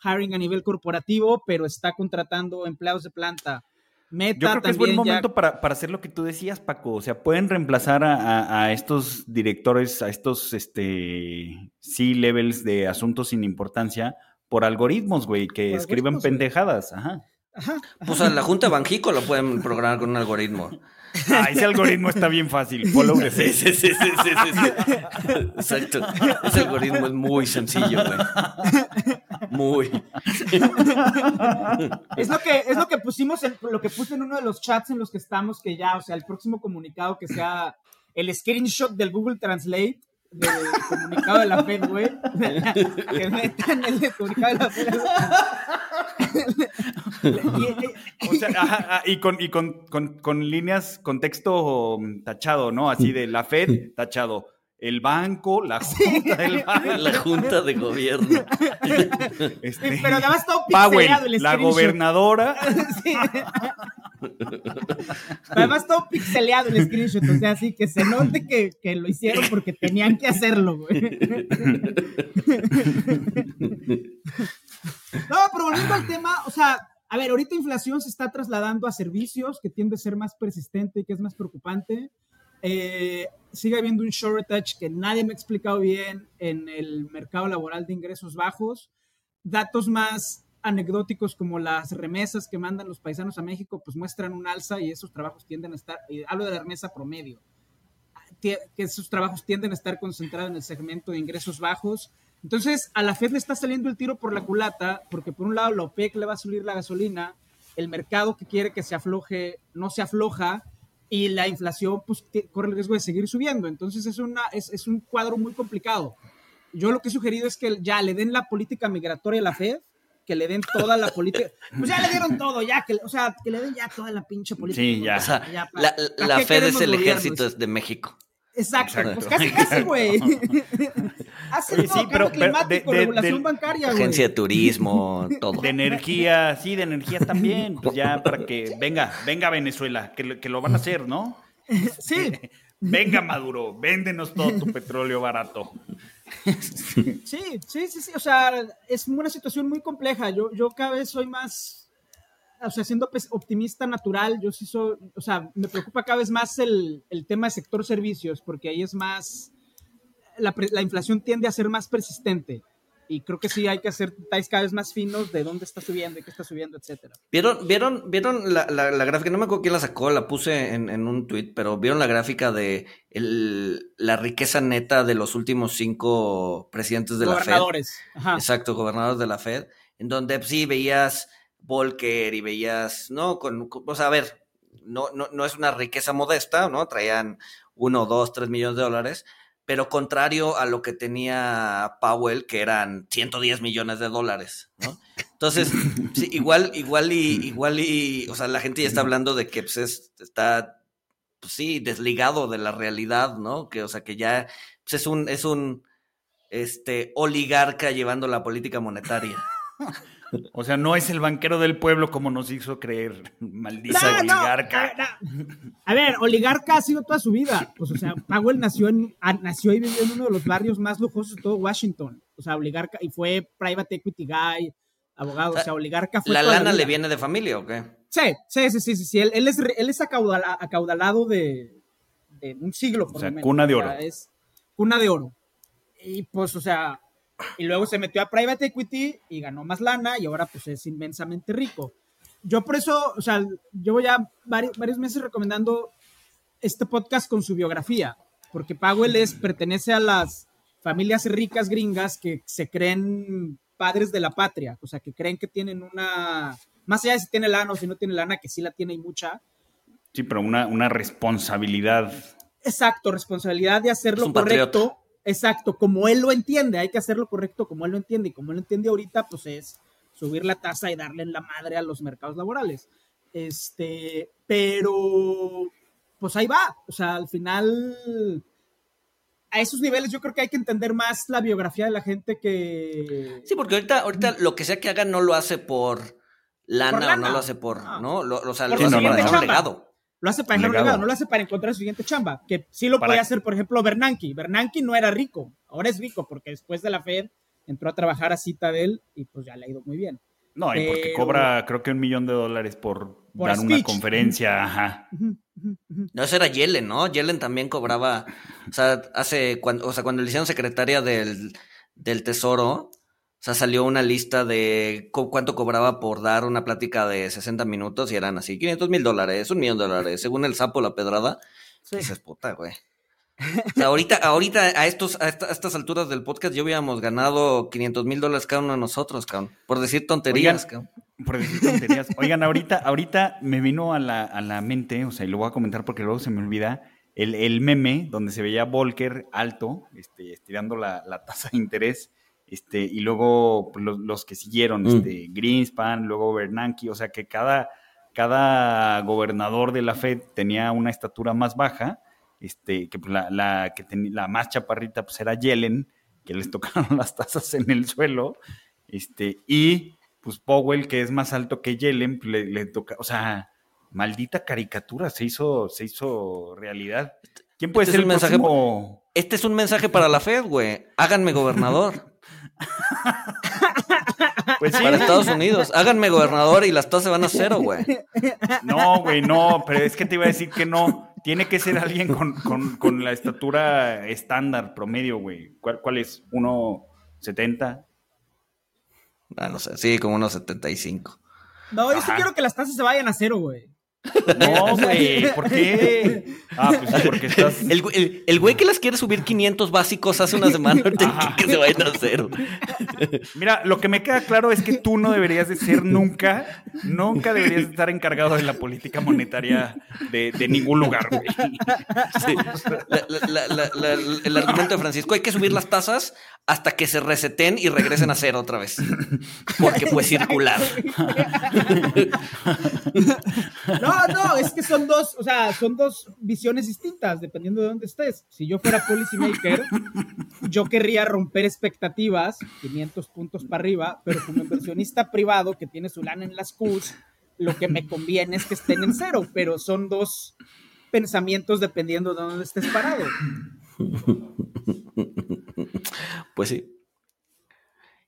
hiring a nivel corporativo, pero está contratando empleados de planta. Meta Yo creo que es buen ya- momento para, para hacer lo que tú decías, Paco. O sea, pueden reemplazar a, a- a estos directores, a estos este, C-levels de asuntos sin importancia por algoritmos, güey, que Por güey. pendejadas. Ajá. Ajá, Pues a la Junta de Banjico lo pueden programar con un algoritmo. Ah, ese algoritmo está bien fácil. Follow the Sí, sí, sí, sí, sí, sí, sí. Exacto. Ese algoritmo es muy sencillo, güey. Muy. Es lo que, es lo que pusimos, en, lo que puse en uno de los chats en los que estamos, que ya, o sea, el próximo comunicado que sea el screenshot del Google Translate del comunicado de la Fed, güey. que metan el comunicado de la Fed. Y- O sea, ajá, ah, y con, y con, con- con líneas, con texto mm, tachado, ¿no? Así de la Fed, tachado. El banco, la junta del banco. La Junta de Gobierno. este, pero además todo Powell, el la gobernadora. Sí. Además todo pixeleado el screenshot, o sea, así que se note que, que lo hicieron porque tenían que hacerlo, güey. No, pero volviendo al tema, o sea, a ver, ahorita inflación se está trasladando a servicios, que tiende a ser más persistente y que es más preocupante. Eh, sigue habiendo un shortage que nadie me ha explicado bien en el mercado laboral de ingresos bajos. Datos más anecdóticos como las remesas que mandan los paisanos a México, pues muestran un alza y esos trabajos tienden a estar, y hablo de la remesa promedio, que esos trabajos tienden a estar concentrados en el segmento de ingresos bajos. Entonces, a la Fed le está saliendo el tiro por la culata, porque por un lado la OPEC le va a subir la gasolina, el mercado que quiere que se afloje no se afloja y la inflación pues, corre el riesgo de seguir subiendo. Entonces, es, una, es, es un cuadro muy complicado. Yo lo que he sugerido es que ya le den la política migratoria a la Fed, que le den toda la política. Pues ya le dieron todo, ya, que, o sea, que le den ya toda la pinche política. Sí, ya. O sea, Ya, pa- la, ¿pa' la qué Fed es el gobiernos? ejército de México. Exacto, Exacto. pues casi, casi, güey. Hace todo, sí, pero- cambio climático, pero de- de- regulación del- bancaria, güey. Agencia de turismo, todo. De energía, sí, de energía también. Pues ya para que venga, venga Venezuela, que, lo- que lo van a hacer, ¿no? Sí, Venga Maduro, véndenos todo tu petróleo barato. Sí, sí, sí, sí, o sea, es una situación muy compleja. Yo, yo cada vez soy más, o sea, siendo optimista natural, yo sí soy, o sea, me preocupa cada vez más el, el tema de sector servicios, porque ahí es más, la, la inflación tiende a ser más persistente. Y creo que sí hay que hacer detalles cada vez más finos de dónde está subiendo y qué está subiendo, etcétera. ¿Vieron, vieron, vieron la, la- la gráfica? No me acuerdo quién la sacó, la puse en, en un tweet, pero ¿vieron la gráfica de el- la riqueza neta de los últimos cinco presidentes de la Fed? Gobernadores. Exacto, gobernadores de la Fed, en donde pues, sí veías Volcker y veías, ¿no? Con, con- o sea, a ver, no, no, no es una riqueza modesta, ¿no? Traían uno, dos, tres millones de dólares, pero contrario a lo que tenía Powell, que eran 110 millones de dólares, ¿no? Entonces, sí, igual, igual y, igual y, o sea, la gente ya está hablando de que pues, es- está, pues sí, desligado de la realidad, ¿no? Que, o sea, que ya pues, es un, es un, este, oligarca llevando la política monetaria. O sea, no es el banquero del pueblo como nos hizo creer, maldita No, no, oligarca. a, ver, oligarca ha sido toda su vida. Pues, o sea, Powell nació, en, a- nació y vivió en uno de los barrios más lujosos de todo Washington. O sea, oligarca, y fue private equity guy, abogado, o sea, oligarca fue ¿La toda lana le viene de familia o qué? Sí, sí, sí, sí, sí, sí. Él, él es, él es acaudala- acaudalado de, de un siglo, por O sea, menos. cuna de O sea, oro. es cuna de oro. Y pues, o sea, y luego se metió a private equity y ganó más lana y ahora pues es inmensamente rico. Yo por eso, o sea, llevo ya varios, varios meses recomendando este podcast con su biografía, porque Powell es, pertenece a las familias ricas gringas que se creen padres de la patria, o sea, que creen que tienen una, más allá de si tiene lana o si no tiene lana, que sí la tiene y mucha, Sí, pero una, una responsabilidad. exacto, responsabilidad de hacer lo patriota. Exacto, como él lo entiende, hay que hacer lo correcto como él lo entiende, y como él lo entiende ahorita, pues es subir la tasa y darle en la madre a los mercados laborales. Este, pero pues ahí va, o sea, al final a esos niveles yo creo que hay que entender más la biografía de la gente que... Sí, porque ahorita, ahorita lo que sea que haga no lo hace por lana, Por lana. o no lo hace por, No. ¿no? Lo, o sea, Por lo hace dejar un legado. Lo hace para dejar un legado. legado, no lo hace para encontrar su siguiente chamba. Que sí lo Para- podía hacer, por ejemplo, Bernanke. Bernanke no era rico, ahora es rico porque después de la Fed entró a trabajar a Citadel y pues ya le ha ido muy bien. No, y porque Pero- cobra creo que un millón de dólares por, Por dar una conferencia. Ajá. No, eso era Yellen, ¿no? Yellen también cobraba, o sea, hace, cuando, o sea, cuando le hicieron secretaria del, del Tesoro, o sea, salió una lista de cu- cuánto cobraba por dar una plática de 60 minutos y eran así, 500 mil dólares, un millón de dólares, según el sapo la pedrada. Sí. Dices, puta, güey. O sea, ahorita, ahorita a, estos, a, esta- a estas alturas del podcast ya hubiéramos ganado 500 mil dólares cada uno de nosotros, cabrón, por decir tonterías, Oigan, cabrón. Por decir tonterías. Oigan, ahorita, ahorita me vino a la, a la mente, o sea, y lo voy a comentar porque luego se me olvida, el, el meme donde se veía Volker alto, este, estirando la, la tasa de interés, este, y luego pues, los, los que siguieron, Mm. este, Greenspan, luego Bernanke, o sea que cada, cada gobernador de la Fed tenía una estatura más baja, este, que pues, la, la, que teni- la más chaparrita pues era Yellen, que les tocaron las tazas en el suelo, este, y pues Powell, que es más alto que Yellen, le, le toca, o sea, maldita caricatura, se hizo, se hizo realidad. ¿Quién puede Este ser el mensaje próximo? Este es un mensaje para la Fed, güey. Háganme gobernador. Pues sí. Para Estados Unidos. Háganme gobernador y las tasas se van a cero, güey. No, güey, no, pero es que te iba a decir que no. Tiene que ser alguien con, con- con la estatura estándar, promedio, güey. ¿Cuál, cuál es? ¿1.70? Ah, no sé, sí, como unos 75. No, yo sí quiero que las tasas se vayan a cero, güey. No, güey, ¿por qué? Ah, pues sí, porque estás... El, güey- el- el güey que las quiere subir 500 básicos hace una semana, que, se vayan a cero. Mira, lo que me queda claro es que tú no deberías de ser nunca, nunca deberías de estar encargado de la política monetaria de, de ningún lugar, güey. Sí. La- el argumento de Francisco, hay que subir las tasas hasta que se reseten y regresen a cero otra vez. Porque pues circular. No, no, es que son dos, o sea, son dos visiones distintas dependiendo de dónde estés. Si yo fuera policymaker, yo querría romper expectativas, 500 puntos para arriba, pero como inversionista privado que tiene su lana en las Qs, lo que me conviene es que estén en cero, pero son dos pensamientos dependiendo de dónde estés parado. Pues sí.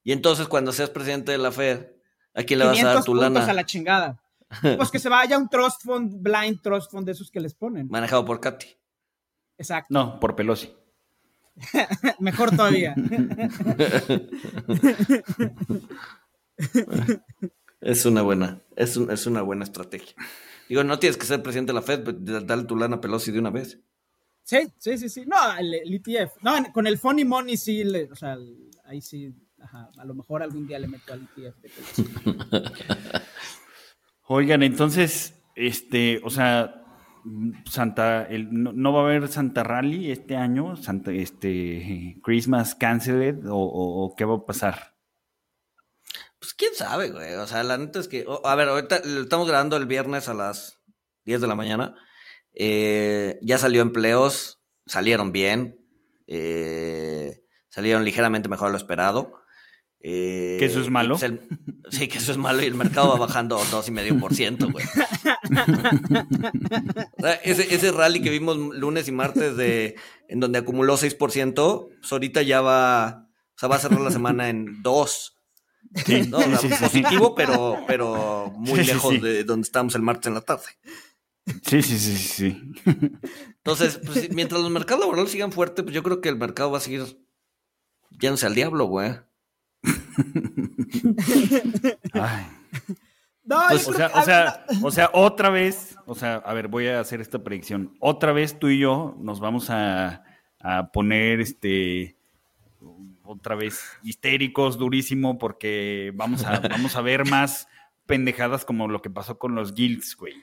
Y entonces cuando seas presidente de la Fed, ¿a quién le vas a 500 dar tu puntos lana? a la chingada. Pues que se vaya un trust fund, blind trust fund de esos que les ponen. Manejado por Katy. Exacto. No, por Pelosi. Mejor todavía. Es una buena, es, un- es una buena estrategia. Digo, no tienes que ser presidente de la Fed, pero dale tu lana a Pelosi de una vez. Sí, sí, sí, sí. No, el, el ETF. No, con el Funny Money sí, le- o sea, el- ahí sí, ajá, a lo mejor algún día le meto al ETF. de. Oigan, entonces, este, o sea, Santa, el- no, no va a haber Santa Rally este año, Santa, este, Christmas Canceled, o, o- o qué va a pasar. Pues quién sabe, güey. O sea, la neta es que. o- a ver, ahorita lo estamos grabando el viernes a las 10 de la mañana. Eh, ya salió empleos, salieron bien. eh, salieron ligeramente mejor de lo esperado. Eh, ¿Que eso es malo? pues el- sí, que eso es malo y el mercado va bajando 2,5%, güey. O sea, ese, ese rally que vimos lunes y martes de, en donde acumuló 6%, pues ahorita ya va, o sea, va a cerrar la semana en 2%. Sí, No, o sea, sí, sí. positivo, pero, pero muy lejos de donde estábamos el martes en la tarde. Sí, sí, sí, sí. Entonces, pues, mientras los mercados laborales sigan fuertes, pues yo creo que el mercado va a seguir yéndose al diablo, güey. Ay. No, Pues, O sea, que- o sea, o sea, otra vez, o sea, a ver, voy a hacer esta predicción. Otra vez tú y yo nos vamos a, a poner este otra vez histéricos, durísimo, porque vamos a, vamos a ver más pendejadas como lo que pasó con los guilds, güey.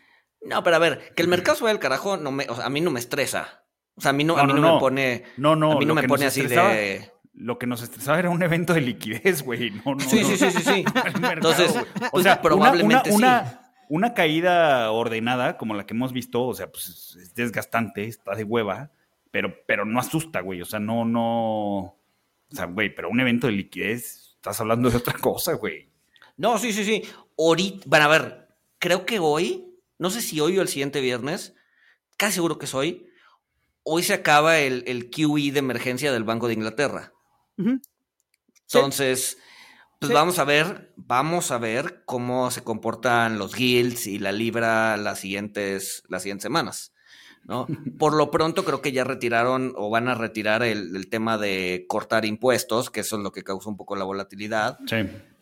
No, pero a ver, que el mercado se vaya al carajo, no me, o sea, a mí no me estresa. O sea, a mí no, a mí no, me pone. No, no, a mí no me pone así de. Lo que nos estresaba era un evento de liquidez, güey. No, no, Sí, sí, sí, sí, sí. Mercado, Entonces, o pues, sea, una- probablemente una, sí. una, una caída ordenada como la que hemos visto, o sea, pues es desgastante, está de hueva, pero, pero no asusta, güey. O sea, no, no. O sea, güey, pero un evento de liquidez, estás hablando de otra cosa, güey. No, sí, sí, sí. Ahorita, bueno, a ver, creo que hoy, no sé si hoy o el siguiente viernes, casi seguro que es hoy, hoy se acaba el, el QE de emergencia del Banco de Inglaterra. Entonces, pues Sí. vamos a ver, vamos a ver cómo se comportan los guilds y la libra las siguientes, las siguientes semanas. ¿no? Por lo pronto creo que ya retiraron o van a retirar el, el tema de cortar impuestos, que eso es lo que causa un poco la volatilidad. Sí.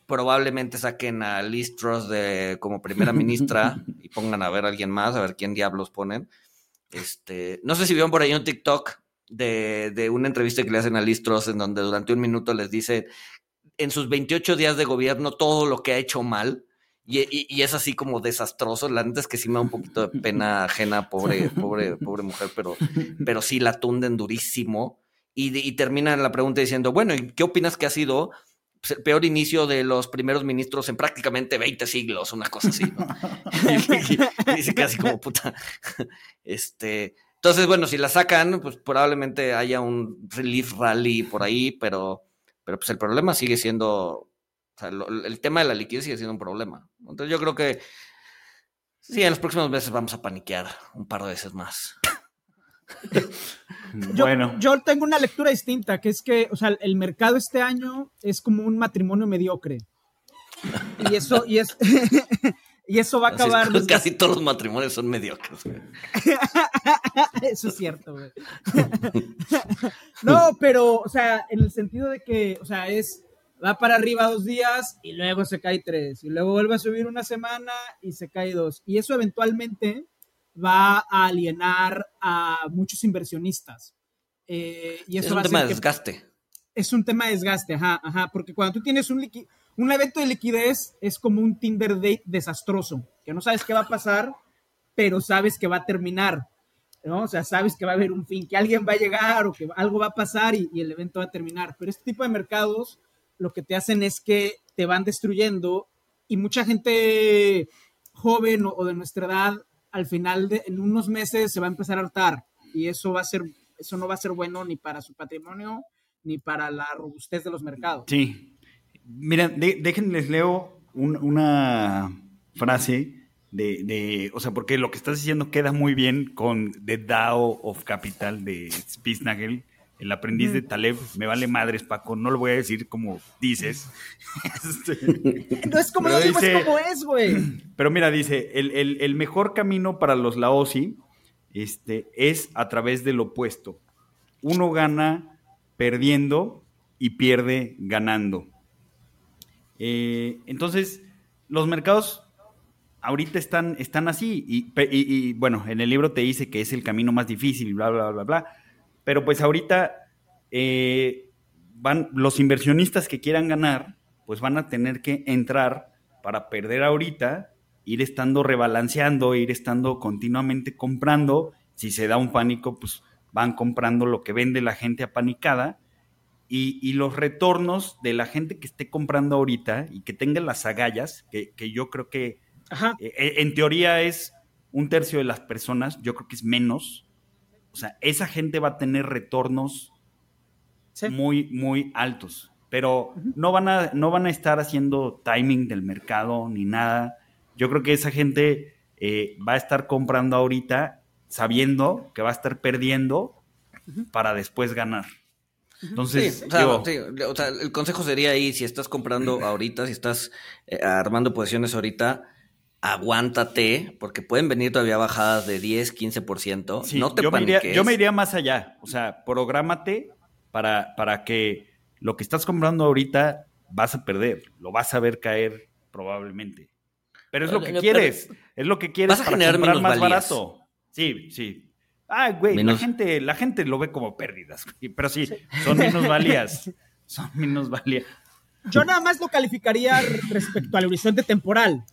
Probablemente saquen a Liz Truss de, como primera ministra y pongan a ver a alguien más, a ver quién diablos ponen. Este, no sé si vieron por ahí un TikTok de, de una entrevista que le hacen a Liz Truss en donde durante un minuto les dice en sus 28 días de gobierno todo lo que ha hecho mal. Y, y- y es así como desastroso. La neta es que sí me da un poquito de pena ajena, pobre, pobre, pobre mujer, pero, pero sí la tunden durísimo. Y, y termina la pregunta diciendo, bueno, ¿y qué opinas que ha sido pues, el peor inicio de los primeros ministros en prácticamente 20 siglos? Una cosa así, ¿no? dice casi como puta. Este, entonces, bueno, si la sacan, pues probablemente haya un relief rally por ahí, pero, pero pues el problema sigue siendo, o sea, lo- el tema de la liquidez sigue siendo un problema. Entonces yo creo que sí, en los próximos meses vamos a paniquear un par de veces más. Yo, bueno, yo tengo una lectura distinta, que es que, o sea, el mercado este año es como un matrimonio mediocre. Y eso, y es, y eso va a acabar. desde- casi todos los matrimonios son mediocres. güey. Eso es cierto, güey. no, pero, o sea, en el sentido de que, o sea, es, va para arriba dos días y luego se cae tres, y luego vuelve a subir una semana y se cae dos. Y eso eventualmente va a alienar a muchos inversionistas. Eh, y eso Es va un a tema de desgaste. es un tema de desgaste, ajá, ajá, porque cuando tú tienes un, un evento de liquidez es como un Tinder date desastroso, que no sabes qué va a pasar, pero sabes que va a terminar, ¿no? O sea, sabes que va a haber un fin, que alguien va a llegar o que algo va a pasar y, y el evento va a terminar, pero este tipo de mercados lo que te hacen es que te van destruyendo y mucha gente joven o, o de nuestra edad, al final de en unos meses se va a empezar a hartar y eso va a ser, eso no va a ser bueno ni para su patrimonio ni para la robustez de los mercados. sí. Mira, déjenles leo un- una frase de, de- o sea, porque lo que estás diciendo queda muy bien con The Dao of Capital de Spitznagel, el aprendiz de Taleb. Me vale madres, Paco, no lo voy a decir como dices. Este, No es como lo digo, dice- es como es, güey. Pero mira, dice, el, el- el mejor camino para los Laosi este, es a través del opuesto. Uno gana perdiendo y pierde ganando. Eh, entonces, los mercados ahorita están, están así. Y, y- y, bueno, en el libro te dice que es el camino más difícil y bla, bla, bla, bla. Pero pues ahorita eh, van los inversionistas que quieran ganar, pues van a tener que entrar para perder ahorita, ir estando rebalanceando, ir estando continuamente comprando. Si se da un pánico, pues van comprando lo que vende la gente apanicada. Y, y los retornos de la gente que esté comprando ahorita y que tenga las agallas, que, que yo creo que eh, en teoría es un tercio de las personas, yo creo que es menos. O sea, esa gente va a tener retornos Sí. muy, muy altos. Pero no, van a, no van a estar haciendo timing del mercado ni nada. Yo creo que esa gente eh, va a estar comprando ahorita sabiendo que va a estar perdiendo para después ganar. Entonces, Sí, o sea, digo, sí, o sea, el consejo sería ahí, si estás comprando ahorita, si estás eh, armando posiciones ahorita, aguántate, porque pueden venir todavía bajadas de 10, 15%. Sí, no te yo, me iría, yo me iría más allá. O sea, prográmate para, para que lo que estás comprando ahorita vas a perder. Lo vas a ver caer probablemente. Pero es lo que quieres. Es lo que quieres Vas a para generar comprar más barato. Sí, sí. Ah, güey, la gente, la gente lo ve como pérdidas. güey, Pero sí, son minusvalías. Son minusvalías. Yo nada más lo calificaría respecto al horizonte temporal,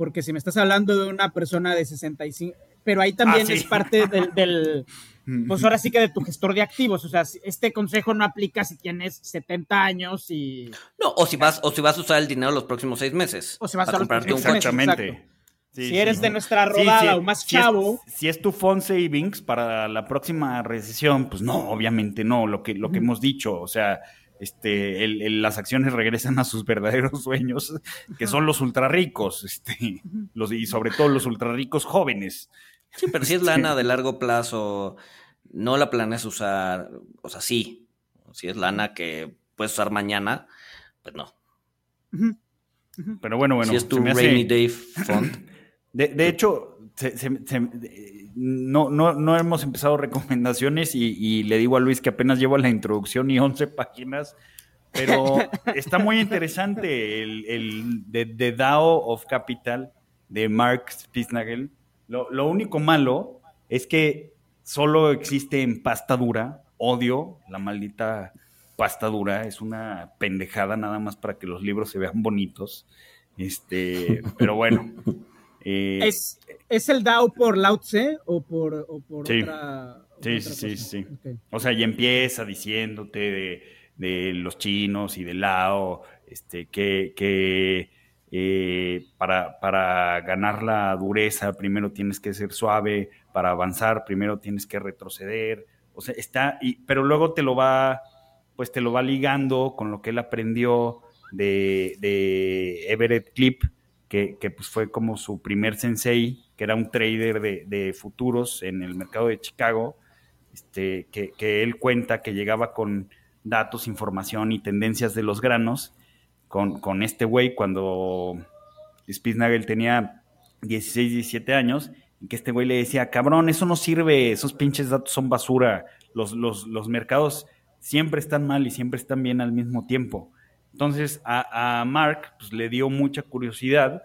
porque si me estás hablando de una persona de 65, pero ahí también Ah, sí. es parte del, del- pues ahora sí que de tu gestor de activos, o sea, este consejo no aplica si tienes 70 años y... No, o si vas, o si vas a usar el dinero los próximos seis meses. O si vas a comprarte un. Exactamente. si eres de nuestra rodada o más chavo. si es tu fund savings para la próxima recesión, pues no, obviamente no, lo que, lo que hemos dicho, o sea, este, las acciones regresan a sus verdaderos sueños, que son los ultra ricos, este, los, y sobre todo los ultra ricos jóvenes. Sí, pero si es lana este de largo plazo, no la planeas usar, o sea, sí, si es lana que puedes usar mañana, pues no. Pero bueno, bueno. Si es tu rainy day fund. De, hecho, no, no, no, hemos empezado recomendaciones y, le digo a Luis que apenas llevo la introducción y 11 páginas, pero está muy interesante el, el The, DAO of Capital de Mark Spitznagel. Lo, lo único malo es que solo existe en pasta dura. Odio la maldita pasta dura. Es una pendejada nada más para que los libros se vean bonitos. Este, pero bueno. Eh, ¿Es, ¿Es, el DAO por Lao Tse o por, sí. otra? Sí, sí, sí, O sea, y empieza diciéndote de, los chinos y de Lao, este, que, que eh, para, para ganar la dureza primero tienes que ser suave, para avanzar primero tienes que retroceder. O sea, está, y, pero luego te lo va, pues te lo va ligando con lo que él aprendió de, de Everett Clip, que, pues fue como su primer sensei, que era un trader de, futuros en el mercado de Chicago, este, que, él cuenta que llegaba con datos, información y tendencias de los granos con, este güey cuando Spitznagel tenía 16, 17 años, y que este güey le decía, cabrón, eso no sirve, esos pinches datos son basura, los, los, los mercados siempre están mal y siempre están bien al mismo tiempo. Entonces a, Mark pues, le dio mucha curiosidad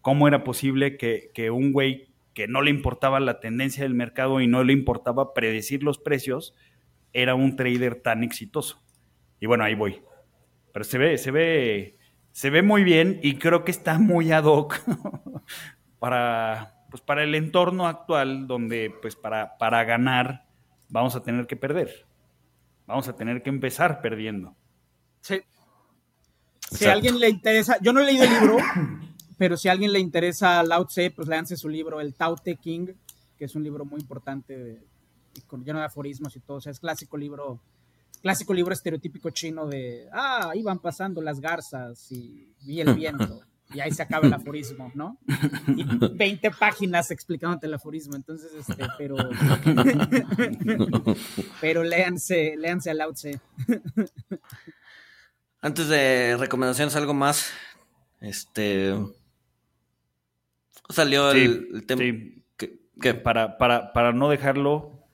cómo era posible que, un güey que no le importaba la tendencia del mercado y no le importaba predecir los precios, era un trader tan exitoso. Y bueno, ahí voy. Pero se ve, se ve, se ve muy bien y creo que está muy ad hoc para, pues para el entorno actual donde pues para, para ganar vamos a tener que perder. Vamos a tener que empezar perdiendo. Sí. Si a alguien le interesa, yo no he leído el libro, pero si a alguien le interesa Lao Tse, pues léanse su libro, El Tao Te King, que es un libro muy importante, con, lleno de aforismos y todo. O sea, es clásico libro, clásico libro estereotípico chino de, ah, iban pasando las garzas y vi el viento. Y ahí se acaba el aforismo, ¿no? Y 20 páginas explicándote el aforismo. Entonces, este, pero. pero léanse, léanse a Lao Tse. Antes de recomendaciones, algo más. Este. Salió el, tema. Que, Para, para, para no dejarlo,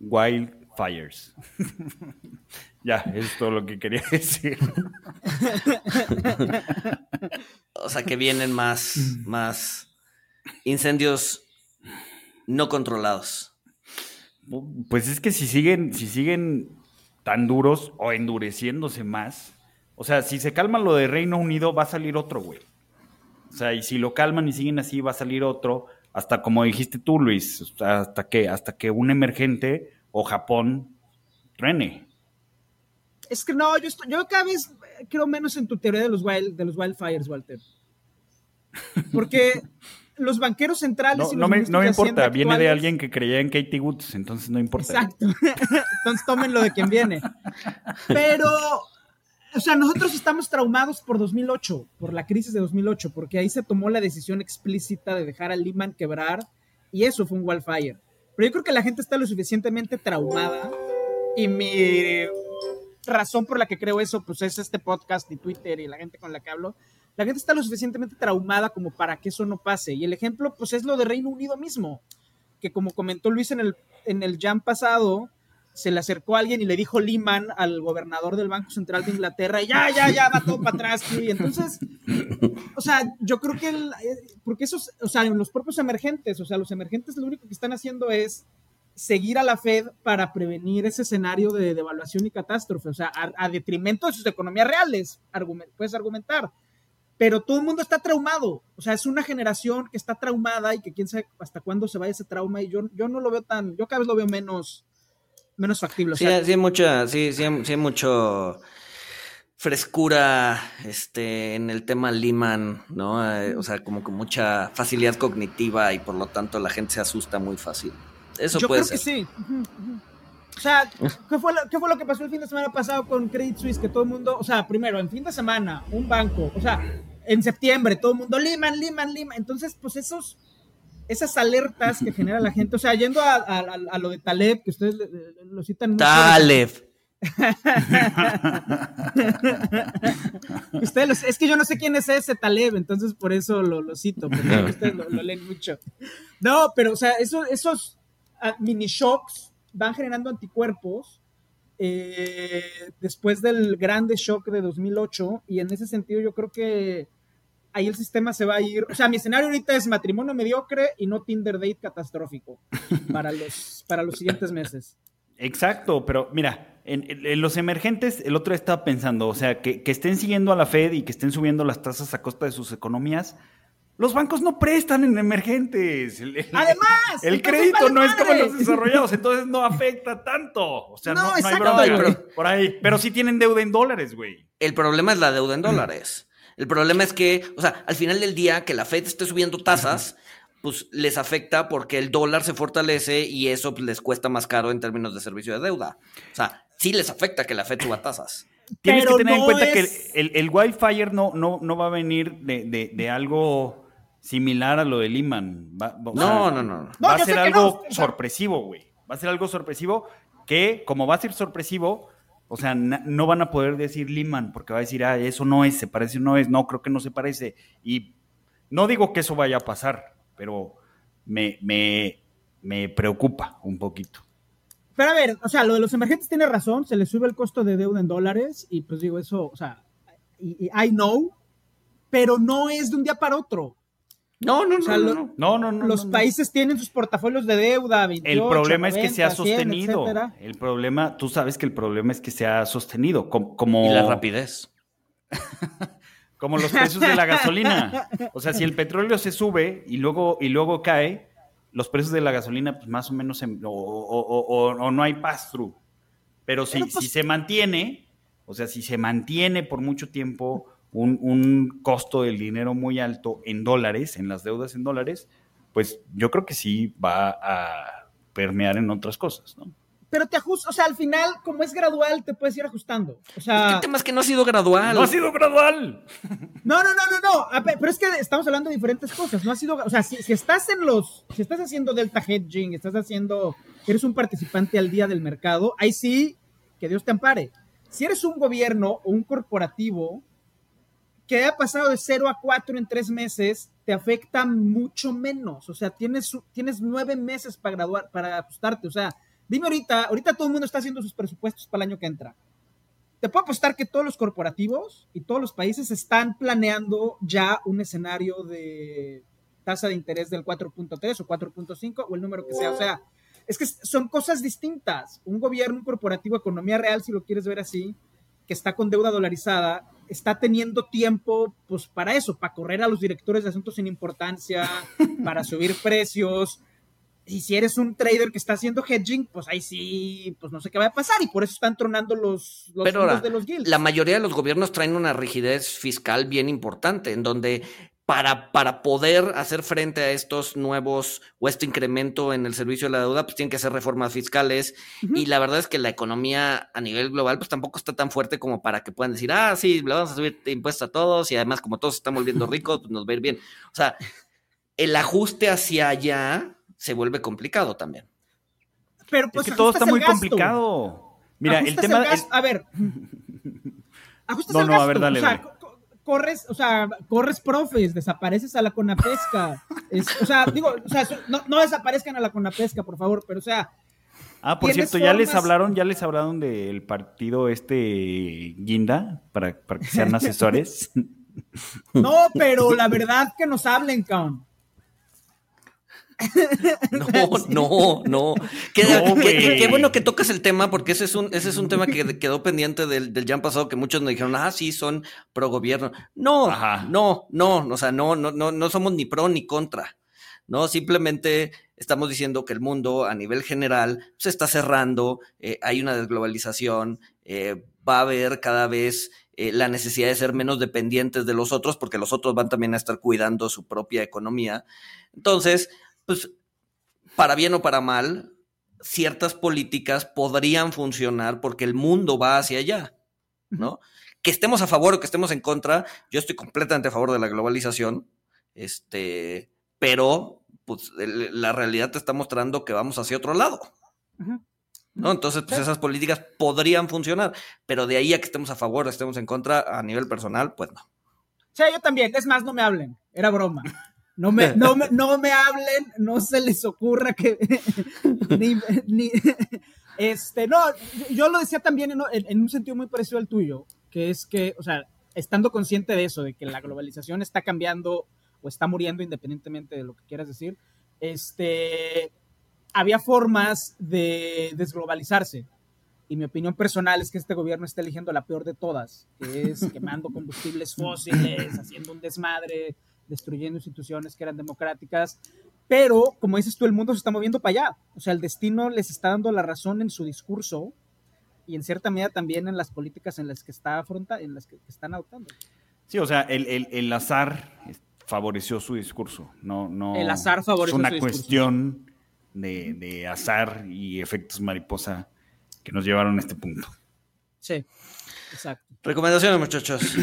Wildfires. ya, es todo lo que quería decir. o sea que vienen más, más incendios no controlados. Pues es que si siguen, si siguen tan duros o endureciéndose más, o sea, si se calma lo de Reino Unido, va a salir otro, güey. O sea, y si lo calman y siguen así, va a salir otro, hasta como dijiste tú, Luis, hasta que, hasta que un emergente o Japón truene. Es que no, yo, yo cada vez creo menos en tu teoría de los, wild, de los wildfires, Walter. Porque los banqueros centrales. No, me, no me importa, viene de alguien que creía en Katie Woods, entonces no importa. Exacto. entonces tomen lo de quien viene. Pero o sea, nosotros estamos traumados por 2008, por la crisis de 2008, porque ahí se tomó la decisión explícita de dejar a Lehman quebrar y eso fue un wildfire. Pero yo creo que la gente está lo suficientemente traumada y mi razón por la que creo eso, pues es este podcast y Twitter y la gente con la que hablo. La gente está lo suficientemente traumada como para que eso no pase. Y el ejemplo, pues es lo de Reino Unido mismo, que como comentó Luis en el, en el jam pasado, se le acercó alguien y le dijo Lehman al gobernador del Banco Central de Inglaterra, ya, ya, ya, va todo para atrás. Y entonces, o sea, yo creo que, el, porque esos, o sea, los propios emergentes, o sea, los emergentes lo único que están haciendo es seguir a la Fed para prevenir ese escenario de devaluación y catástrofe, o sea, a, detrimento de sus economías reales, puedes argumentar. Pero todo el mundo está traumado, o sea, es una generación que está traumada y que quién sabe hasta cuándo se vaya ese trauma y yo, yo no lo veo tan, yo cada vez lo veo menos, menos factible. sí, sí, hay mucha, sí, sí, sí hay mucho frescura este, en el tema Lehman, ¿no? Eh, o sea, como con mucha facilidad cognitiva y por lo tanto la gente se asusta muy fácil. Eso Yo puede creo ser. que sí. O sea, ¿qué fue, lo, ¿qué fue lo que pasó el fin de semana pasado con Credit Suisse? Que todo el mundo, o sea, primero, en fin de semana, un banco, o sea, en septiembre, todo el mundo, Lehman, Lehman, Lehman. Entonces, pues esos, esas alertas que genera la gente, o sea, yendo a, a- lo de Taleb, que ustedes lo citan mucho. Taleb. Ustedes los- es que yo no sé quién es ese Taleb, entonces por eso lo, lo cito, porque ustedes lo, lo leen mucho. No, pero, o sea, eso- esos ah, mini shocks van generando anticuerpos eh, después del grande shock de 2008, y en ese sentido yo creo que ahí el sistema se va a ir. O sea, mi escenario ahorita es matrimonio mediocre y no Tinder date catastrófico para los, para los siguientes meses. Exacto, pero mira, en, los emergentes, el otro día estaba pensando, o sea, que, que estén siguiendo a la Fed y que estén subiendo las tasas a costa de sus economías. Los bancos no prestan en emergentes. El, el- Además, el crédito vale no es como en los madre. desarrollados, entonces no afecta tanto. O sea, No, no, no hay güey. por ahí. Pero sí tienen deuda en dólares, güey. El problema es la deuda en dólares. El problema es que, o sea, al final del día, que la Fed esté subiendo tasas, pues les afecta porque el dólar se fortalece y eso pues, les cuesta más caro en términos de servicio de deuda. O sea, sí les afecta que la Fed suba tasas. Tienes Pero que tener en cuenta es- que el, el, el wildfire no, no, no va a venir de, de- de algo similar a lo de Lehman. Va, va- o No, sea, no, no, no. No, va a ser algo sorpresivo, güey. Va a ser algo sorpresivo que, como va a ser sorpresivo, o sea, no van a poder decir Lehman porque va a decir, ah, eso no es, se parece, no es, no, creo que no se parece. Y no digo que eso vaya a pasar, pero me, me, me preocupa un poquito. Pero a ver, o sea, lo de los emergentes tiene razón, se les sube el costo de deuda en dólares y pues digo eso, o sea, y I know, pero no es de un día para otro. No, no, no, sea, no, lo- no. No, no, no. los no, no. países tienen sus portafolios de deuda, 28, El problema es que se ha 90, 100, sostenido. el problema, tú sabes que el problema es que se ha sostenido. com- Como, Y la rapidez. como los precios de la gasolina. O sea, si el petróleo se sube y luego, y luego cae, los precios de la gasolina, pues más o menos, o, o- o- o- o no hay pass-through. Pero si, Pero, pues- si se mantiene, o sea, si se mantiene por mucho tiempo un, un costo del dinero muy alto en dólares, en las deudas en dólares, pues yo creo que sí va a permear en otras cosas, ¿no? Pero te ajustas, o sea, al final, como es gradual, te puedes ir ajustando. O sea, El tema es que no ha sido gradual. No ha sido gradual. No, no, no, no, no. Pero es que estamos hablando de diferentes cosas. No ha sido, o sea, si, si estás en los, si estás haciendo delta hedging, estás haciendo, eres un participante al día del mercado, ahí sí, que Dios te ampare. Si eres un gobierno o un corporativo que ha pasado de 0 a 4 en tres meses, te afecta mucho menos. O sea, tienes, tienes nueve meses para graduar, para ajustarte. O sea, dime ahorita, ahorita todo el mundo está haciendo sus presupuestos para el año que entra te puedo apostar que todos los corporativos y todos los países están planeando ya un escenario de tasa de interés del 4.3 o 4.5 o el número que sea. O sea, es que son cosas distintas. Un gobierno, un corporativo, economía real, si lo quieres ver así, que está con deuda dolarizada, está teniendo tiempo pues para eso, para correr a los directores de asuntos sin importancia, para subir precios, y si eres un trader que está haciendo hedging, pues ahí sí, pues no sé qué va a pasar y por eso están tronando los, los Pero ahora, de los guilds. la mayoría de los gobiernos traen una rigidez fiscal bien importante, en donde para, para poder hacer frente a estos nuevos o este incremento en el servicio de la deuda, pues tienen que hacer reformas fiscales. Y la verdad es que la economía a nivel global, pues tampoco está tan fuerte como para que puedan decir, ah, sí, le vamos a subir impuestos a todos y además como todos se están volviendo ricos, pues nos va a ir bien. O sea, el ajuste hacia allá se vuelve complicado también. Pero pues es que todo está muy gasto. complicado. Mira, el tema. el- A ver. Ajustas No, el no, gasto. a ver, dale, o sea, dale. Co- co- corres, o sea, corres profes, desapareces a la Conapesca. Es- o sea, digo, o sea, no, no desaparezcan a la Conapesca, por favor, pero o sea, Ah, por cierto, ya les hablaron, ya les hablaron del partido este Guinda para, para que sean asesores. no, pero la verdad que nos hablen, cabrón. No, no, no. Qué, No, qué- qué- güey. qué bueno que tocas el tema, porque ese es un, ese es un tema que quedó pendiente del, del jam pasado, que muchos nos dijeron, ah, sí, son pro gobierno. No, Ajá. no, no, o sea, no, no, no, no somos ni pro ni contra. No, simplemente estamos diciendo que el mundo a nivel general se está cerrando, eh, hay una desglobalización, eh, va a haber cada vez eh, la necesidad de ser menos dependientes de los otros, porque los otros van también a estar cuidando su propia economía. Entonces, pues, para bien o para mal, ciertas políticas podrían funcionar porque el mundo va hacia allá, ¿no? Que estemos a favor o que estemos en contra, yo estoy completamente a favor de la globalización, este, pero pues la realidad te está mostrando que vamos hacia otro lado. ¿No? Entonces, pues esas políticas podrían funcionar, pero de ahí a que estemos a favor o estemos en contra a nivel personal, pues no. Sí, yo también. Es más, no me hablen. Era broma. No me, no me, no me hablen, no se les ocurra que. ni, este, no, yo lo decía también en, en, un sentido muy parecido al tuyo, que es que, o sea, estando consciente de eso, de que la globalización está cambiando o está muriendo independientemente de lo que quieras decir, este, había formas de desglobalizarse. Y mi opinión personal es que este gobierno está eligiendo la peor de todas, que es quemando combustibles fósiles, haciendo un desmadre, destruyendo instituciones que eran democráticas. Pero, como dices tú, el mundo se está moviendo para allá. O sea, el destino les está dando la razón en su discurso y en cierta medida también en las políticas en las que, está afronta, en las que, están adoptando. Sí, o sea, el, el, el azar favoreció su discurso. No, no, el azar favoreció Es una cuestión de, de, azar y efectos mariposa que nos llevaron a este punto. Sí, exacto. Recomendaciones, muchachos.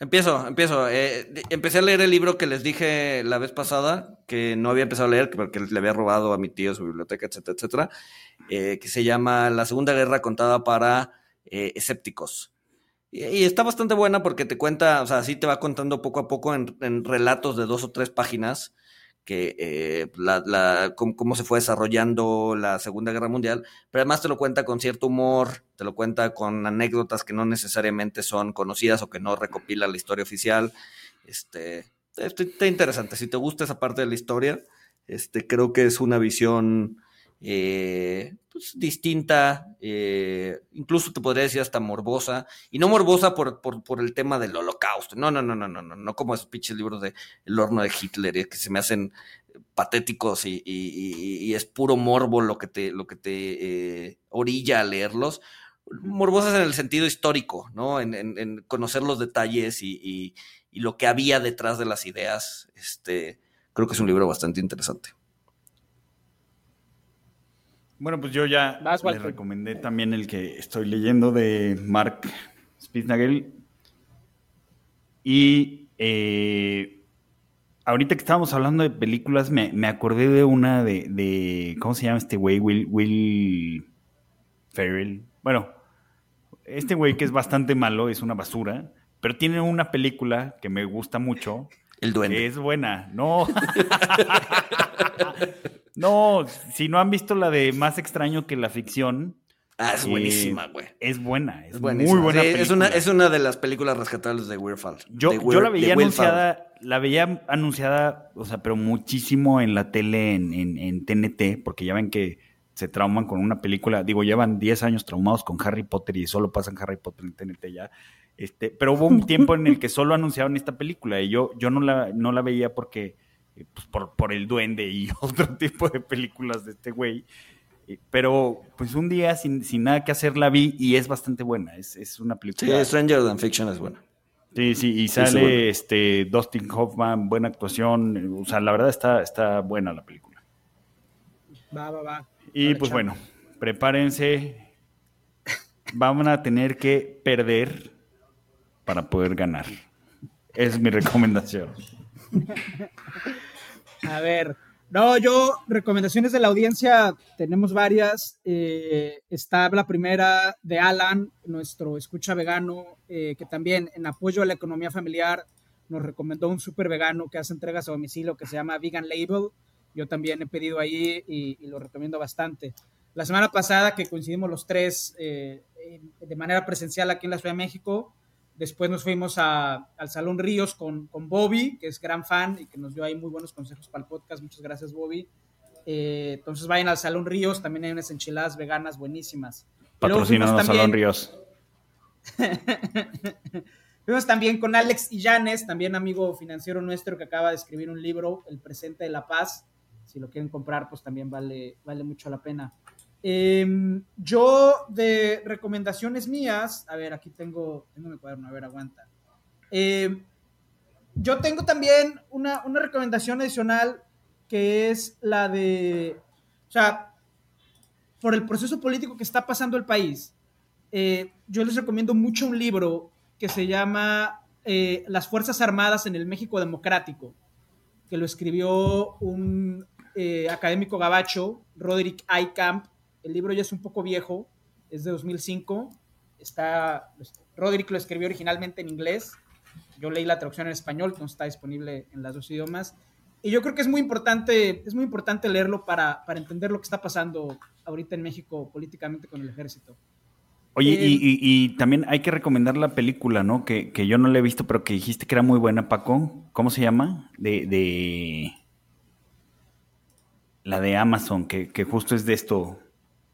Empiezo, empiezo. Eh, empecé a leer el libro que les dije la vez pasada, que no había empezado a leer porque le había robado a mi tío su biblioteca, etcétera, etcétera, eh, que se llama La Segunda Guerra contada para eh, escépticos. Y, está bastante buena porque te cuenta, o sea, sí te va contando poco a poco en, relatos de dos o tres páginas que eh, la, cómo, se fue desarrollando la Segunda Guerra Mundial, pero además te lo cuenta con cierto humor, te lo cuenta con anécdotas que no necesariamente son conocidas o que no recopila la historia oficial. Este, está interesante. Si te gusta esa parte de la historia, este, creo que es una visión eh, pues, distinta, eh, incluso te podría decir hasta morbosa, y no morbosa por, por, el tema del holocausto, no, no, no, no, no, no, no como esos pinches libros de El horno de Hitler, eh, que se me hacen patéticos y, y, es puro morbo lo que te, lo que te orilla a leerlos. Morbosas en el sentido histórico, ¿no? En, en, conocer los detalles y lo que había detrás de las ideas. Este, creo que es un libro bastante interesante. Bueno, pues yo ya les recomendé también el que estoy leyendo de Mark Spitznagel. Y eh, ahorita que estábamos hablando de películas, me, acordé de una de, ¿Cómo se llama este güey? Will, Will Ferrell. Bueno, este güey que es bastante malo, es una basura, pero tiene una película que me gusta mucho. El duende. es buena, no. No, si no han visto la de Más extraño que la ficción. Ah, es buenísima, güey. es buena, es, muy buena. es, una, es una de las películas rescatables de Weird Yo, yo la veía anunciada, la veía anunciada, o sea, pero muchísimo en la tele, en, en, TNT, porque ya ven que se trauman con una película. Digo, llevan 10 años traumados con Harry Potter y solo pasan Harry Potter en TNT ya. Este, pero hubo un tiempo en el que solo anunciaban esta película y yo, yo no, la, no la veía porque pues, por, por, el duende y otro tipo de películas de este güey. Pero pues un día sin, sin, nada que hacer la vi y es bastante buena. Es, es una película. Sí, Stranger Than Fiction es buena. Sí, sí, y sale este Dustin Hoffman, buena actuación. O sea, la verdad está, está buena la película. Va, va, va. Y pues bueno, prepárense. Vamos a tener que perder para poder ganar. Es mi recomendación. A ver, no, yo, recomendaciones de la audiencia, tenemos varias. Eh, está la primera de Alan, nuestro escucha vegano, eh, que también en apoyo a la economía familiar nos recomendó un super vegano que hace entregas a domicilio que se llama Vegan Label. Yo también he pedido ahí y, lo recomiendo bastante. La semana pasada que coincidimos los tres eh, de manera presencial aquí en la Ciudad de México, Después nos fuimos al Salón Ríos con, con, Bobby, que es gran fan y que nos dio ahí muy buenos consejos para el podcast. Muchas gracias, Bobby. Eh, entonces vayan al Salón Ríos, también hay unas enchiladas veganas buenísimas. Patrocinados Salón Ríos. Fuimos también con Alex Illanes, también amigo financiero nuestro que acaba de escribir un libro, El presente de la paz. Si lo quieren comprar, pues también vale, vale mucho la pena. Em, yo de recomendaciones mías, a ver, aquí tengo, tengo mi cuaderno, a ver, aguanta. Em, yo tengo también una, una recomendación adicional que es la de, o sea, por el proceso político que está pasando el país, eh, yo les recomiendo mucho un libro que se llama eh, Las Fuerzas Armadas en el México Democrático, que lo escribió un eh, académico gabacho, Roderick Eikamp. El libro ya es un poco viejo, es de 2005. Está, Roderick lo escribió originalmente en inglés. Yo leí la traducción en español, no está disponible en los dos idiomas. Y yo creo que es muy importante, es muy importante leerlo para, para entender lo que está pasando ahorita en México políticamente con el ejército. Oye, y, también hay que recomendar la película, ¿no? Que, yo no la he visto, pero que dijiste que era muy buena, Paco. ¿Cómo se llama? De. de... La de Amazon, que, justo es de esto,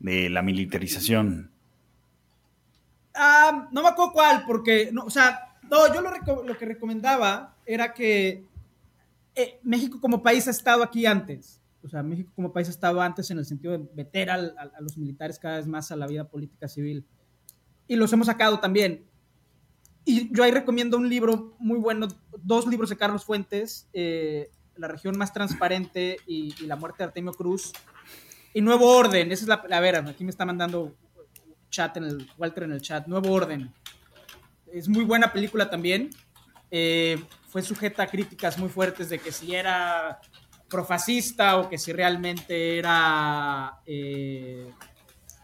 de la militarización. Ah, no me acuerdo cuál, porque, no, o sea, no, yo lo, lo que recomendaba era que eh, México como país ha estado aquí antes. O sea, México como país ha estado antes en el sentido de meter a los militares cada vez más a la vida política civil y los hemos sacado también. Y yo ahí recomiendo un libro muy bueno, dos libros de Carlos Fuentes, eh, La región más transparente y, La muerte de Artemio Cruz. Y Nuevo Orden, esa es la, a ver, aquí me está mandando chat en el, Walter en el chat, Nuevo Orden. Es muy buena película también. Eh, fue sujeta a críticas muy fuertes de que si era profascista o que si realmente era eh,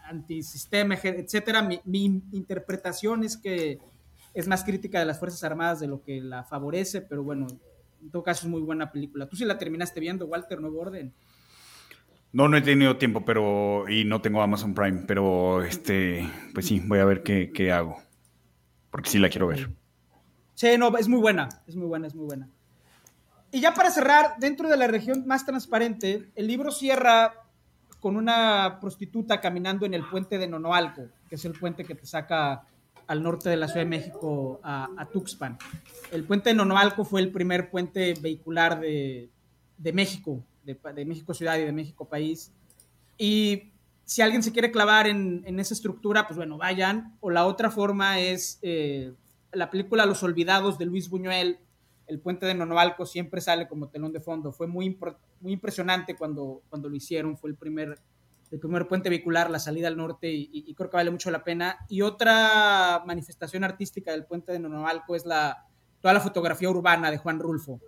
antisistema, etcétera. Mi, interpretación es que es más crítica de las Fuerzas Armadas de lo que la favorece, pero bueno, en todo caso es muy buena película. ¿Tú sí la terminaste viendo, Walter Nuevo Orden? No, no he tenido tiempo, pero y no tengo Amazon Prime, pero este, pues sí, voy a ver qué, qué hago, porque sí la quiero ver. Sí, no, es muy buena, es muy buena, es muy buena. Y ya para cerrar, dentro de la región más transparente, el libro cierra con una prostituta caminando en el puente de Nonoalco, que es el puente que te saca al norte de la Ciudad de México a, Tuxpan. El puente de Nonoalco fue el primer puente vehicular de, México, de, México ciudad y de México país. Y si alguien se quiere clavar en, esa estructura, pues bueno, vayan. O la otra forma es eh, la película Los Olvidados de Luis Buñuel, el puente de Nonoalco siempre sale como telón de fondo. Fue muy, muy impresionante cuando, cuando lo hicieron. Fue el primer, el primer puente vehicular, la salida al norte, y, creo que vale mucho la pena. Y otra manifestación artística del puente de Nonoalco es la, toda la fotografía urbana de Juan Rulfo,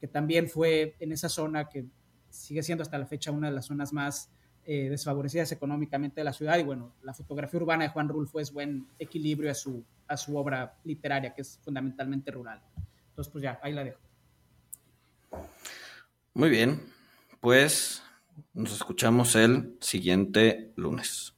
que también fue en esa zona que sigue siendo hasta la fecha una de las zonas más eh, desfavorecidas económicamente de la ciudad. Y bueno, la fotografía urbana de Juan Rulfo es buen equilibrio a su, a su obra literaria, que es fundamentalmente rural. Entonces, pues ya, ahí la dejo. Muy bien, pues nos escuchamos el siguiente lunes.